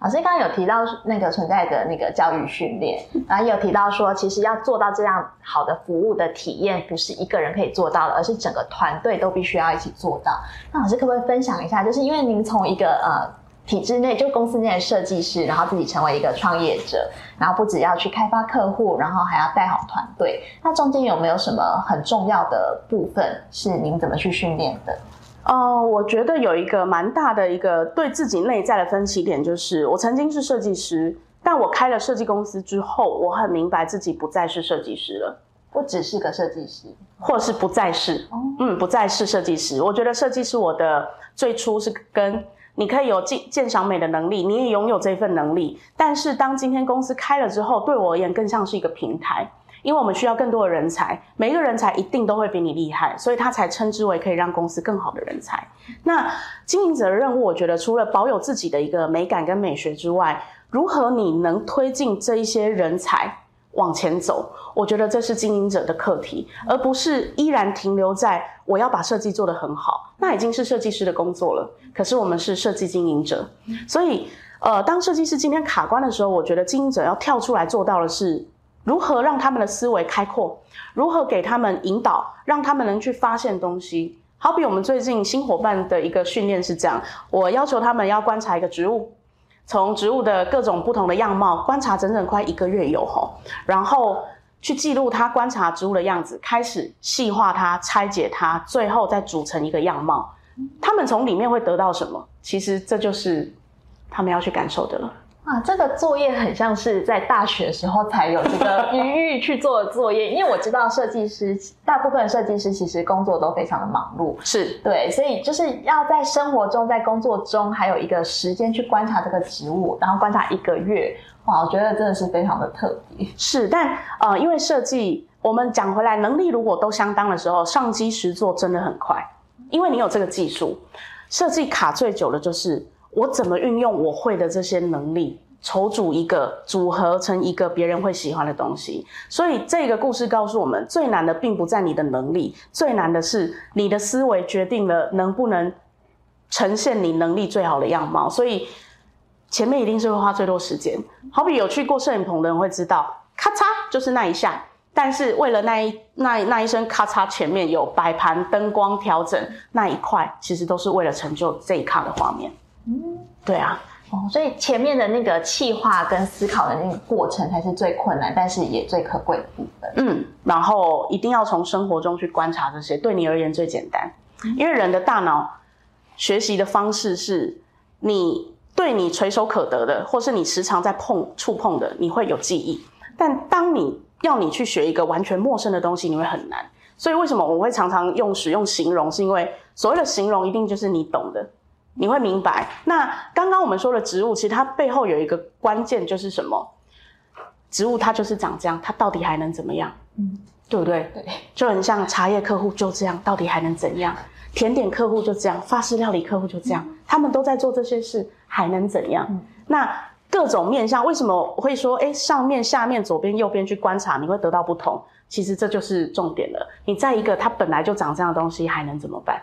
老师刚刚有提到那个存在的那个教育训练，然后也有提到说，其实要做到这样好的服务的体验，不是一个人可以做到的，而是整个团队都必须要一起做到。那老师可不可以分享一下，就是因为您从一个呃体制内，就公司内的设计师，然后自己成为一个创业者，然后不只要去开发客户，然后还要带好团队，那中间有没有什么很重要的部分是您怎么去训练的？哦，我觉得有一个蛮大的一个对自己内在的分歧点，就是我曾经是设计师，但我开了设计公司之后，我很明白自己不再是设计师了。不只是个设计师，或是不再是，嗯，不再是设计师。我觉得设计是我的最初是跟你可以有鉴鉴赏美的能力，你也拥有这份能力。但是当今天公司开了之后，对我而言更像是一个平台。因为我们需要更多的人才，每一个人才一定都会比你厉害，所以他才称之为可以让公司更好的人才。那经营者的任务，我觉得除了保有自己的一个美感跟美学之外，如何你能推进这一些人才往前走？我觉得这是经营者的课题，而不是依然停留在我要把设计做得很好，那已经是设计师的工作了。可是我们是设计经营者，所以呃，当设计师今天卡关的时候，我觉得经营者要跳出来做到的是。如何让他们的思维开阔？如何给他们引导，让他们能去发现东西？好比我们最近新伙伴的一个训练是这样：我要求他们要观察一个植物，从植物的各种不同的样貌观察整整快一个月有吼，然后去记录他观察植物的样子，开始细化它、拆解它，最后再组成一个样貌。他们从里面会得到什么？其实这就是他们要去感受的了。啊，这个作业很像是在大学时候才有这个余裕去做的作业，因为我知道设计师大部分设计师其实工作都非常的忙碌，是对，所以就是要在生活中、在工作中还有一个时间去观察这个植物，然后观察一个月，哇，我觉得真的是非常的特别。是，但呃，因为设计，我们讲回来，能力如果都相当的时候，上机实做真的很快，因为你有这个技术。设计卡最久的就是。我怎么运用我会的这些能力，筹组一个组合成一个别人会喜欢的东西？所以这个故事告诉我们，最难的并不在你的能力，最难的是你的思维决定了能不能呈现你能力最好的样貌。所以前面一定是会花最多时间。好比有去过摄影棚的人会知道，咔嚓就是那一下，但是为了那一那那一声咔嚓，前面有摆盘、灯光调整那一块，其实都是为了成就这一卡的画面。嗯，对啊，哦，所以前面的那个气化跟思考的那个过程才是最困难，但是也最可贵的部分。嗯，然后一定要从生活中去观察这些，对你而言最简单。因为人的大脑学习的方式是，你对你垂手可得的，或是你时常在碰触碰的，你会有记忆。但当你要你去学一个完全陌生的东西，你会很难。所以为什么我会常常用使用形容？是因为所谓的形容一定就是你懂的。你会明白，那刚刚我们说的植物，其实它背后有一个关键，就是什么？植物它就是长这样，它到底还能怎么样？嗯，对不对？对，就很像茶叶客户就这样，到底还能怎样？甜点客户就这样，法式料理客户就这样，他们都在做这些事，还能怎样？那各种面向，为什么会说，哎，上面、下面、左边、右边去观察，你会得到不同？其实这就是重点了。你在一个它本来就长这样的东西，还能怎么办？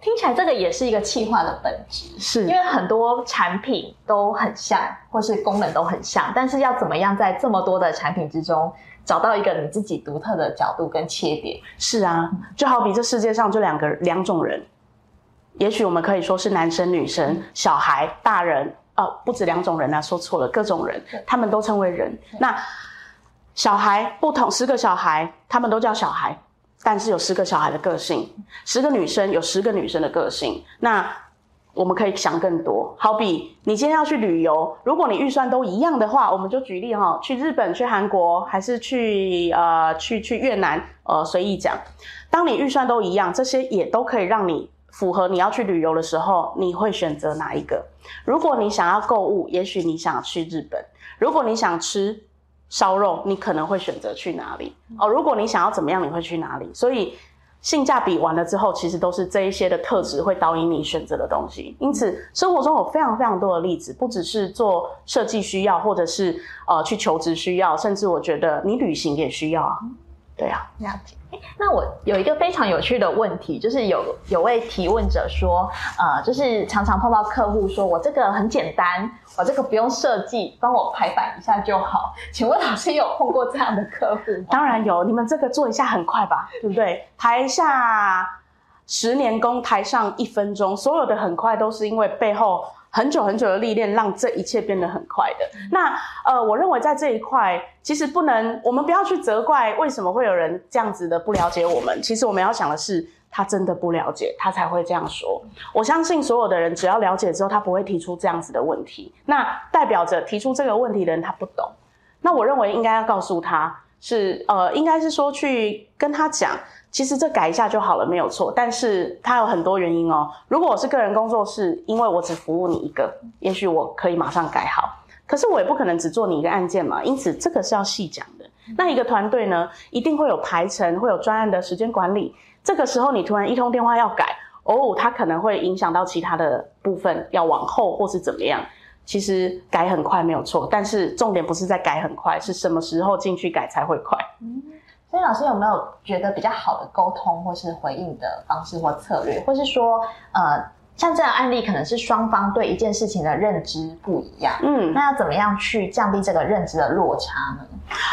听起来这个也是一个企划的本质，是因为很多产品都很像，或是功能都很像，但是要怎么样在这么多的产品之中找到一个你自己独特的角度跟切点？是啊，就好比这世界上就两个两种人，也许我们可以说是男生、女生、小孩、大人，哦，不止两种人啊，说错了，各种人，他们都称为人。那小孩不同，十个小孩，他们都叫小孩。但是有十个小孩的个性，十个女生有十个女生的个性。那我们可以想更多，好比你今天要去旅游，如果你预算都一样的话，我们就举例哈，去日本、去韩国，还是去呃去去越南，呃随意讲。当你预算都一样，这些也都可以让你符合你要去旅游的时候，你会选择哪一个？如果你想要购物，也许你想去日本；如果你想吃。烧肉，你可能会选择去哪里？哦，如果你想要怎么样，你会去哪里？所以性价比完了之后，其实都是这一些的特质会导引你选择的东西。因此，生活中有非常非常多的例子，不只是做设计需要，或者是呃去求职需要，甚至我觉得你旅行也需要啊。对啊，了解。那我有一个非常有趣的问题，就是有有位提问者说，呃，就是常常碰到客户说，我这个很简单，我这个不用设计，帮我排版一下就好。请问老师有碰过这样的客户？当然有，你们这个做一下很快吧，对不对？台下十年功，台上一分钟，所有的很快都是因为背后。很久很久的历练，让这一切变得很快的。那呃，我认为在这一块，其实不能，我们不要去责怪为什么会有人这样子的不了解我们。其实我们要想的是，他真的不了解，他才会这样说。我相信所有的人，只要了解之后，他不会提出这样子的问题。那代表着提出这个问题的人他不懂。那我认为应该要告诉他，是呃，应该是说去跟他讲，其实这改一下就好了，没有错。但是它有很多原因哦。如果我是个人工作室，因为我只服务你一个，也许我可以马上改好。可是我也不可能只做你一个案件嘛，因此这个是要细讲的。那一个团队呢，一定会有排程，会有专案的时间管理。这个时候你突然一通电话要改，哦，它可能会影响到其他的部分，要往后或是怎么样。其实改很快没有错，但是重点不是在改很快，是什么时候进去改才会快。所以老师有没有觉得比较好的沟通或是回应的方式或策略，或是说，呃，像这样案例可能是双方对一件事情的认知不一样，嗯，那要怎么样去降低这个认知的落差呢？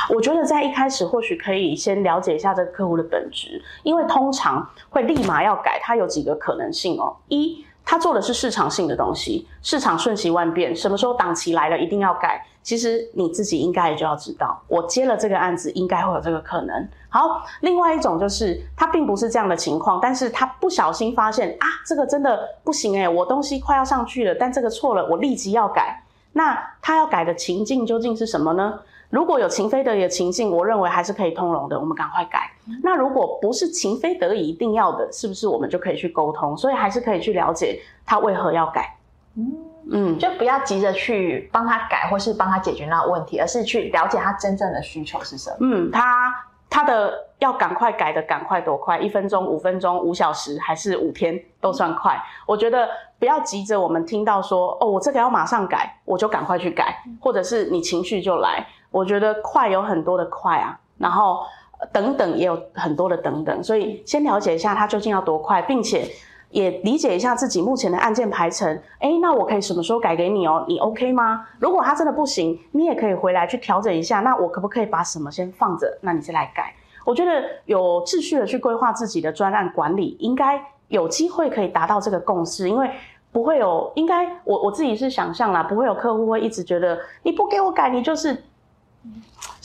我觉得在一开始或许可以先了解一下这个客户的本质，因为通常会立马要改，它有几个可能性哦，一。他做的是市场性的东西，市场瞬息万变，什么时候档期来了一定要改。其实你自己应该也就要知道，我接了这个案子，应该会有这个可能。好，另外一种就是他并不是这样的情况，但是他不小心发现啊，这个真的不行诶，我东西快要上去了，但这个错了，我立即要改。那他要改的情境究竟是什么呢？如果有情非得已的情境，我认为还是可以通融的，我们赶快改。那如果不是情非得已一定要的，是不是我们就可以去沟通？所以还是可以去了解他为何要改。嗯嗯，就不要急着去帮他改，或是帮他解决那个问题，而是去了解他真正的需求是什么。嗯，他他的要赶快改的赶快多快？一分钟、五分钟、五小时，还是五天都算快？我觉得不要急着我们听到说哦，我这个要马上改，我就赶快去改，或者是你情绪就来。我觉得快有很多的快啊，然后等等也有很多的等等，所以先了解一下它究竟要多快，并且也理解一下自己目前的案件排程。哎，那我可以什么时候改给你哦？你 OK 吗？如果他真的不行，你也可以回来去调整一下。那我可不可以把什么先放着？那你再来改。我觉得有秩序的去规划自己的专案管理，应该有机会可以达到这个共识，因为不会有应该我我自己是想象啦，不会有客户会一直觉得你不给我改，你就是。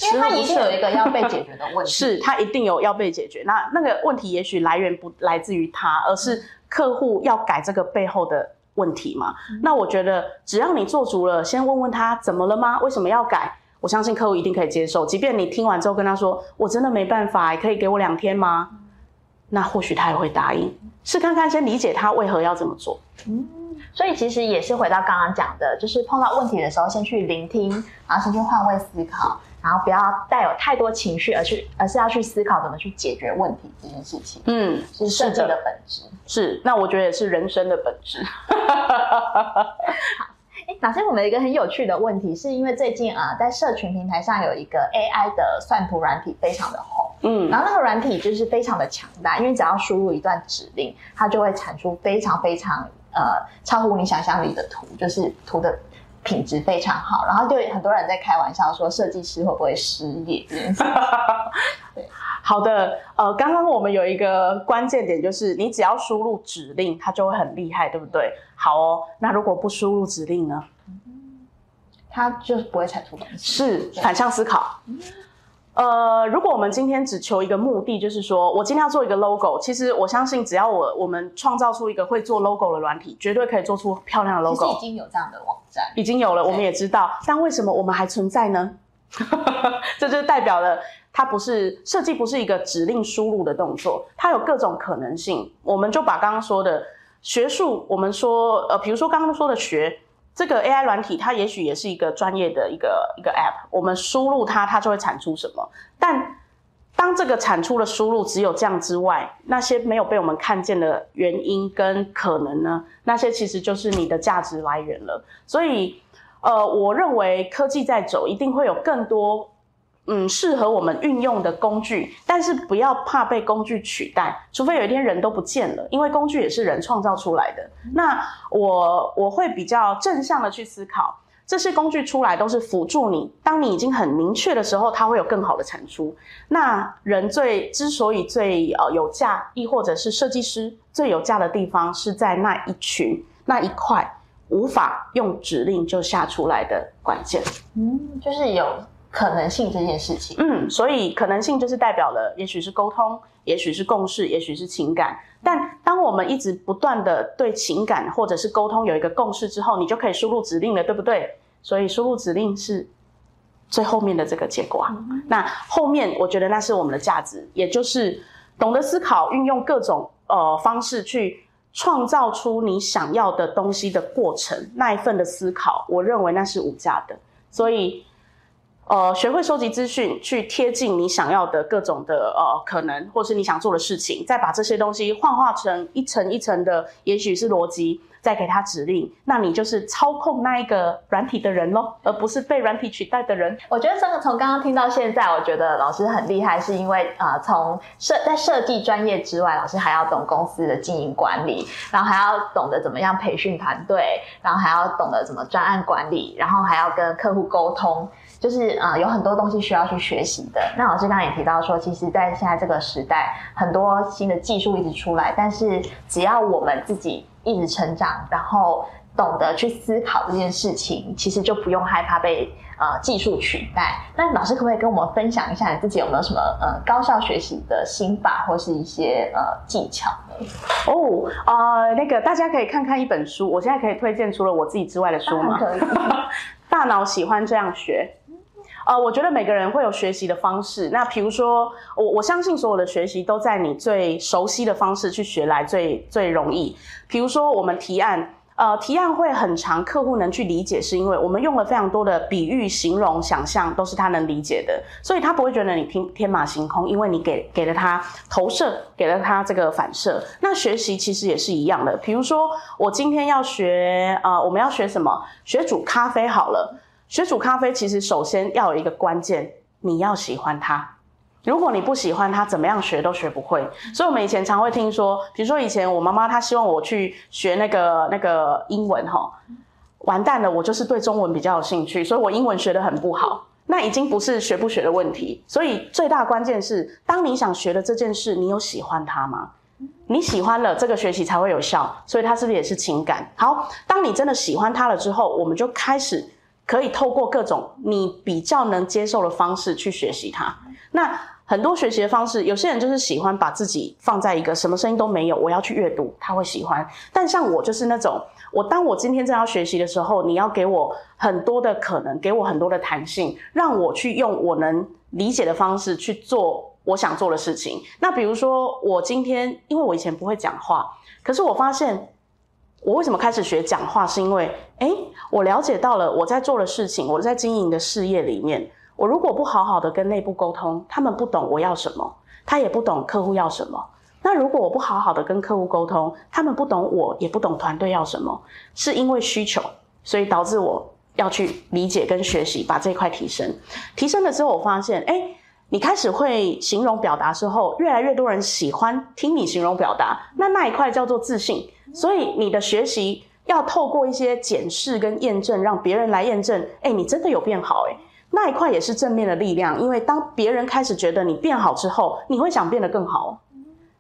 因为他一定有一个要被解决的问题，是他一定有要被解决。那那个问题也许来源不来自于他，而是客户要改这个背后的问题嘛？那我觉得只要你做足了，先问问他怎么了吗？为什么要改？我相信客户一定可以接受。即便你听完之后跟他说我真的没办法，可以给我两天吗？那或许他也会答应。试看看，先理解他为何要这么做。嗯，所以其实也是回到刚刚讲的，就是碰到问题的时候，先去聆听，然后先去换位思考。然后不要带有太多情绪，而去而是要去思考怎么去解决问题这件事情。嗯，是设计的本质。是，那我觉得也是人生的本质。好，哎，老师，我们有一个很有趣的问题，是因为最近啊，在社群平台上有一个 AI 的算图软体非常的红，嗯，然后那个软体就是非常的强大，因为只要输入一段指令，它就会产出非常非常呃超乎你想象力的图，就是图的。品质非常好，然后就很多人在开玩笑说，设计师会不会失业？对，好的，呃，刚刚我们有一个关键点，就是你只要输入指令，它就会很厉害，对不对？好哦，那如果不输入指令呢？它就不会产出东西。是反向思考。呃，如果我们今天只求一个目的，就是说我今天要做一个 logo，其实我相信，只要我我们创造出一个会做 logo 的软体，绝对可以做出漂亮的 logo。已经有这样的网站，已经有了，我们也知道。但为什么我们还存在呢？这就代表了它不是设计，不是一个指令输入的动作，它有各种可能性。我们就把刚刚说的学术，我们说呃，比如说刚刚说的学。这个 AI 软体，它也许也是一个专业的一个一个 App，我们输入它，它就会产出什么。但当这个产出的输入只有这样之外，那些没有被我们看见的原因跟可能呢？那些其实就是你的价值来源了。所以，呃，我认为科技在走，一定会有更多。嗯，适合我们运用的工具，但是不要怕被工具取代，除非有一天人都不见了，因为工具也是人创造出来的。那我我会比较正向的去思考，这些工具出来都是辅助你，当你已经很明确的时候，它会有更好的产出。那人最之所以最呃有价，亦或者是设计师最有价的地方，是在那一群那一块无法用指令就下出来的关键。嗯，就是有。可能性这件事情，嗯，所以可能性就是代表了，也许是沟通，也许是共识，也许是情感。但当我们一直不断的对情感或者是沟通有一个共识之后，你就可以输入指令了，对不对？所以输入指令是最后面的这个结果。那后面我觉得那是我们的价值，也就是懂得思考，运用各种呃方式去创造出你想要的东西的过程，那一份的思考，我认为那是无价的。所以。呃，学会收集资讯，去贴近你想要的各种的呃可能，或是你想做的事情，再把这些东西幻化成一层一层的，也许是逻辑，再给他指令，那你就是操控那一个软体的人喽，而不是被软体取代的人。我觉得这个从刚刚听到现在，我觉得老师很厉害，是因为啊，从设在设计专业之外，老师还要懂公司的经营管理，然后还要懂得怎么样培训团队，然后还要懂得怎么专案管理，然后还要跟客户沟通。就是啊，有很多东西需要去学习的。那老师刚刚也提到说，其实，在现在这个时代，很多新的技术一直出来，但是只要我们自己一直成长，然后懂得去思考这件事情，其实就不用害怕被呃技术取代。那老师可不可以跟我们分享一下，你自己有没有什么呃高效学习的心法，或是一些呃技巧呢？哦，呃，那个大家可以看看一本书，我现在可以推荐除了我自己之外的书吗？可以。大脑喜欢这样学。呃，我觉得每个人会有学习的方式。那比如说，我我相信所有的学习都在你最熟悉的方式去学来最最容易。比如说，我们提案，呃，提案会很长，客户能去理解，是因为我们用了非常多的比喻、形容、想象，都是他能理解的，所以他不会觉得你天天马行空，因为你给给了他投射，给了他这个反射。那学习其实也是一样的。比如说，我今天要学，呃，我们要学什么？学煮咖啡好了。学煮咖啡，其实首先要有一个关键，你要喜欢它。如果你不喜欢它，怎么样学都学不会。所以，我们以前常会听说，比如说以前我妈妈她希望我去学那个那个英文，哈，完蛋了，我就是对中文比较有兴趣，所以我英文学得很不好。那已经不是学不学的问题。所以最大关键是，当你想学的这件事，你有喜欢它吗？你喜欢了，这个学习才会有效。所以它是不是也是情感？好，当你真的喜欢它了之后，我们就开始。可以透过各种你比较能接受的方式去学习它。那很多学习的方式，有些人就是喜欢把自己放在一个什么声音都没有，我要去阅读，他会喜欢。但像我就是那种，我当我今天正要学习的时候，你要给我很多的可能，给我很多的弹性，让我去用我能理解的方式去做我想做的事情。那比如说，我今天因为我以前不会讲话，可是我发现。我为什么开始学讲话？是因为，哎，我了解到了我在做的事情，我在经营的事业里面，我如果不好好的跟内部沟通，他们不懂我要什么，他也不懂客户要什么。那如果我不好好的跟客户沟通，他们不懂我，也不懂团队要什么，是因为需求，所以导致我要去理解跟学习，把这块提升。提升了之后，我发现，哎，你开始会形容表达之后，越来越多人喜欢听你形容表达，那那一块叫做自信。所以你的学习要透过一些检视跟验证，让别人来验证，哎，你真的有变好，哎，那一块也是正面的力量。因为当别人开始觉得你变好之后，你会想变得更好。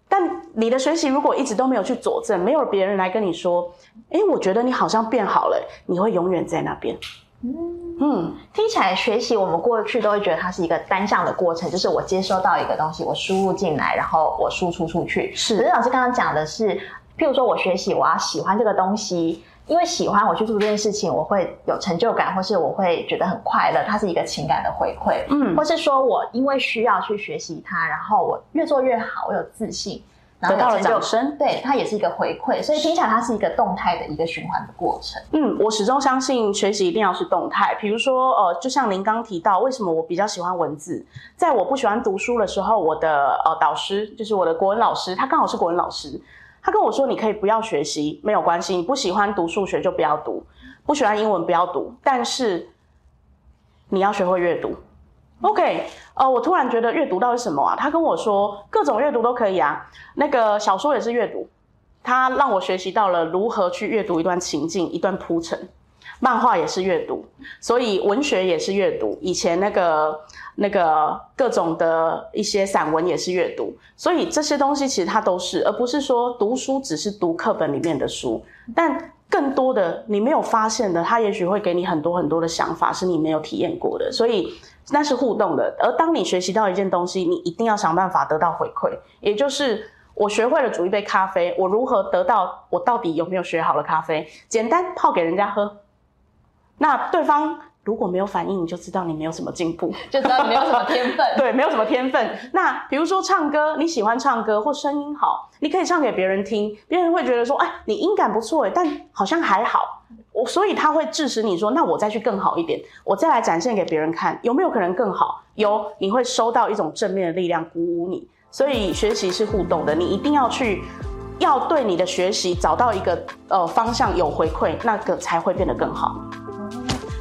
但你的学习如果一直都没有去佐证，没有别人来跟你说，哎，我觉得你好像变好了，你会永远在那边。嗯，听起来学习我们过去都会觉得它是一个单向的过程，就是我接收到一个东西，我输入进来，然后我输出出去。是，可是老师刚刚讲的是。譬如说，我学习，我要喜欢这个东西，因为喜欢我去做这件事情，我会有成就感，或是我会觉得很快乐，它是一个情感的回馈。嗯，或是说我因为需要去学习它，然后我越做越好，我有自信，得到了掌声，对，它也是一个回馈。所以听起来它是一个动态的一个循环的过程。嗯，我始终相信学习一定要是动态。比如说，呃，就像您刚提到，为什么我比较喜欢文字？在我不喜欢读书的时候，我的呃导师就是我的国文老师，他刚好是国文老师。他跟我说：“你可以不要学习，没有关系。你不喜欢读数学就不要读，不喜欢英文不要读。但是你要学会阅读。”OK，呃，我突然觉得阅读到底什么啊？他跟我说各种阅读都可以啊，那个小说也是阅读。他让我学习到了如何去阅读一段情境、一段铺陈。漫画也是阅读，所以文学也是阅读。以前那个那个各种的一些散文也是阅读，所以这些东西其实它都是，而不是说读书只是读课本里面的书。但更多的你没有发现的，它也许会给你很多很多的想法，是你没有体验过的。所以那是互动的。而当你学习到一件东西，你一定要想办法得到回馈，也就是我学会了煮一杯咖啡，我如何得到我到底有没有学好了咖啡？简单泡给人家喝。那对方如果没有反应，你就知道你没有什么进步，就知道你没有什么天分。对，没有什么天分。那比如说唱歌，你喜欢唱歌或声音好，你可以唱给别人听，别人会觉得说，哎，你音感不错哎，但好像还好。我所以他会致使你说，那我再去更好一点，我再来展现给别人看，有没有可能更好？有，你会收到一种正面的力量鼓舞你。所以学习是互动的，你一定要去，要对你的学习找到一个呃方向有回馈，那个才会变得更好。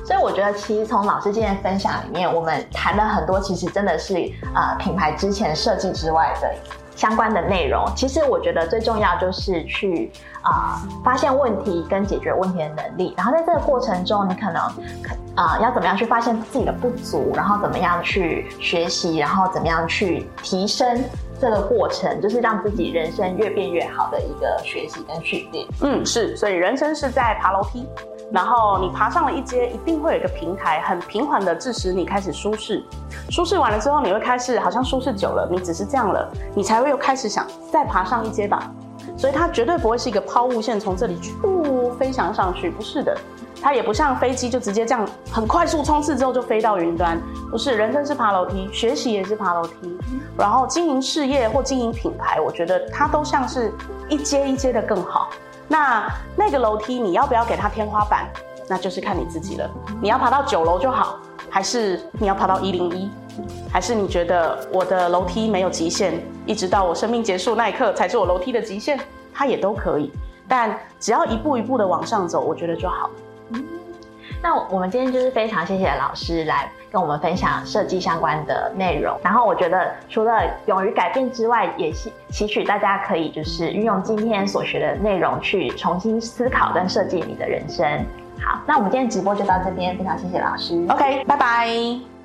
所以我觉得，其实从老师今天分享里面，我们谈了很多，其实真的是呃品牌之前设计之外的相关的内容。其实我觉得最重要就是去啊发现问题跟解决问题的能力，然后在这个过程中，你可能啊要怎么样去发现自己的不足，然后怎么样去学习，然后怎么样去提升。这个过程就是让自己人生越变越好的一个学习跟训练。嗯，是，所以人生是在爬楼梯，然后你爬上了一阶，一定会有一个平台，很平缓的致使你开始舒适。舒适完了之后，你会开始好像舒适久了，你只是这样了，你才会又开始想再爬上一阶吧。所以它绝对不会是一个抛物线，从这里噗飞翔上去，不是的。它也不像飞机，就直接这样很快速冲刺之后就飞到云端。不是，人生是爬楼梯，学习也是爬楼梯。然后经营事业或经营品牌，我觉得它都像是一阶一阶的更好。那那个楼梯你要不要给它天花板，那就是看你自己了。你要爬到九楼就好，还是你要爬到一零一？还是你觉得我的楼梯没有极限，一直到我生命结束那一刻才是我楼梯的极限？它也都可以。但只要一步一步的往上走，我觉得就好。那我们今天就是非常谢谢老师来跟我们分享设计相关的内容。然后我觉得除了勇于改变之外，也是期许大家可以就是运用今天所学的内容去重新思考跟设计你的人生。好，那我们今天直播就到这边，非常谢谢老师。OK，拜拜。